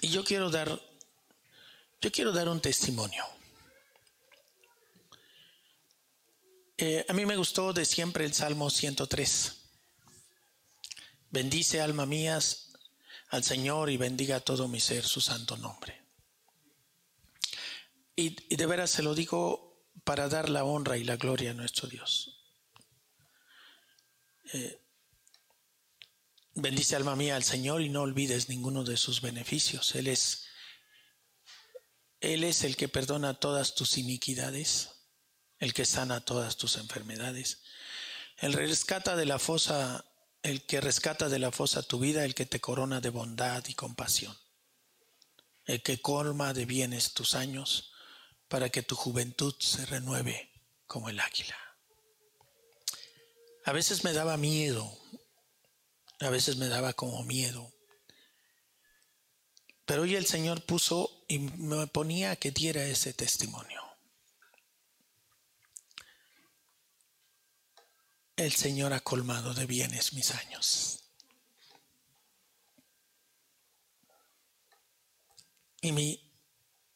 Y yo quiero dar, yo quiero dar un testimonio. Eh, a mí me gustó de siempre el Salmo 103. Bendice alma mías al Señor y bendiga todo mi ser su santo nombre. Y, de veras se lo digo para dar la honra y la gloria a nuestro Dios. Eh, Bendice alma mía al Señor y no olvides ninguno de sus beneficios. Él es, Él es el que perdona todas tus iniquidades, el que sana todas tus enfermedades, El rescata de la fosa, el que rescata de la fosa tu vida, el que te corona de bondad y compasión, el que colma de bienes tus años, para que tu juventud se renueve como el águila. A veces me daba miedo, a veces me daba como miedo. Pero hoy el Señor puso y me ponía que diera ese testimonio. El Señor ha colmado de bienes mis años. Y mi,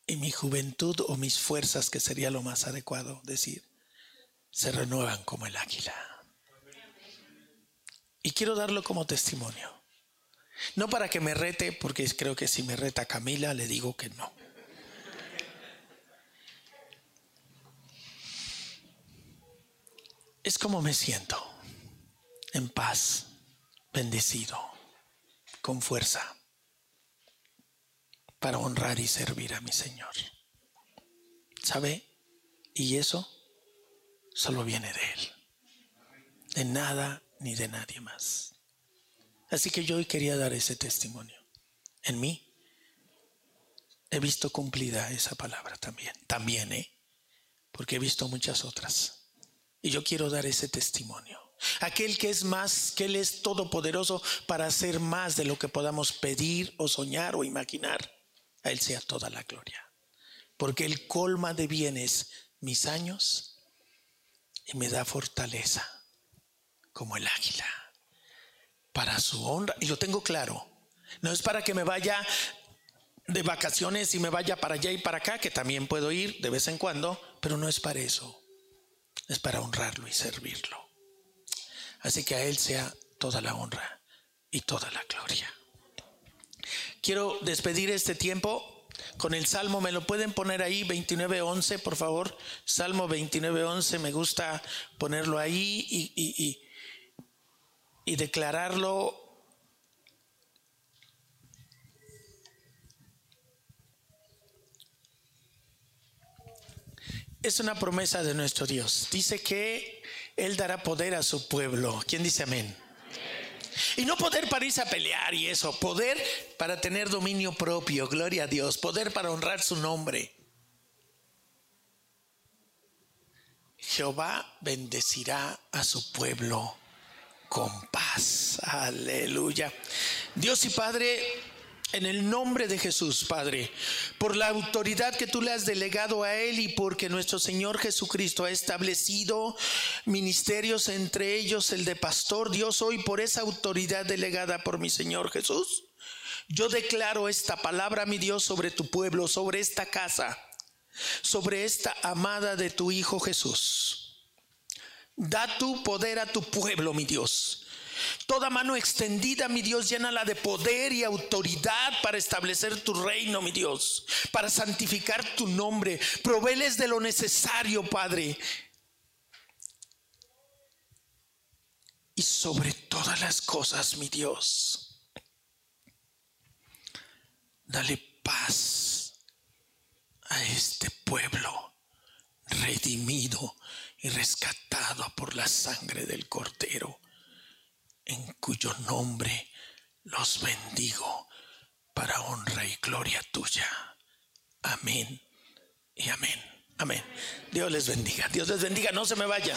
y mi juventud o mis fuerzas, que sería lo más adecuado decir, se renuevan como el águila. Y quiero darlo como testimonio. No para que me rete, porque creo que si me reta Camila, le digo que no. Es como me siento, en paz, bendecido, con fuerza, para honrar y servir a mi Señor. ¿Sabe? Y eso solo viene de Él, de nada ni de nadie más. Así que yo hoy quería dar ese testimonio. En mí he visto cumplida esa palabra también. También, ¿eh? Porque he visto muchas otras. Y yo quiero dar ese testimonio. Aquel que es más, que Él es todopoderoso para hacer más de lo que podamos pedir o soñar o imaginar. A Él sea toda la gloria. Porque Él colma de bienes mis años y me da fortaleza como el águila para su honra. Y lo tengo claro. No es para que me vaya de vacaciones y me vaya para allá y para acá, que también puedo ir de vez en cuando, pero no es para eso. Es para honrarlo y servirlo. Así que a Él sea toda la honra y toda la gloria. Quiero despedir este tiempo con el Salmo. ¿Me lo pueden poner ahí? 29.11, por favor. Salmo 29.11. Me gusta ponerlo ahí y, y y declararlo es una promesa de nuestro Dios. Dice que Él dará poder a su pueblo. ¿Quién dice amén? Y no poder para irse a pelear y eso, poder para tener dominio propio, gloria a Dios, poder para honrar su nombre. Jehová bendecirá a su pueblo con paz. Aleluya. Dios y Padre, en el nombre de Jesús, Padre, por la autoridad que tú le has delegado a Él y porque nuestro Señor Jesucristo ha establecido ministerios, entre ellos el de pastor, Dios hoy por esa autoridad delegada por mi Señor Jesús, yo declaro esta palabra, mi Dios, sobre tu pueblo, sobre esta casa, sobre esta amada de tu Hijo Jesús. Da tu poder a tu pueblo, mi Dios. Toda mano extendida, mi Dios, llénala de poder y autoridad para establecer tu reino, mi Dios, para santificar tu nombre. Proveles de lo necesario, Padre. Y sobre todas las cosas, mi Dios, dale paz a este pueblo redimido y rescatado por la sangre del Cordero, en cuyo nombre los bendigo para honra y gloria tuya. Amén y amén. Amén. Dios les bendiga. Dios les bendiga. No se me vaya.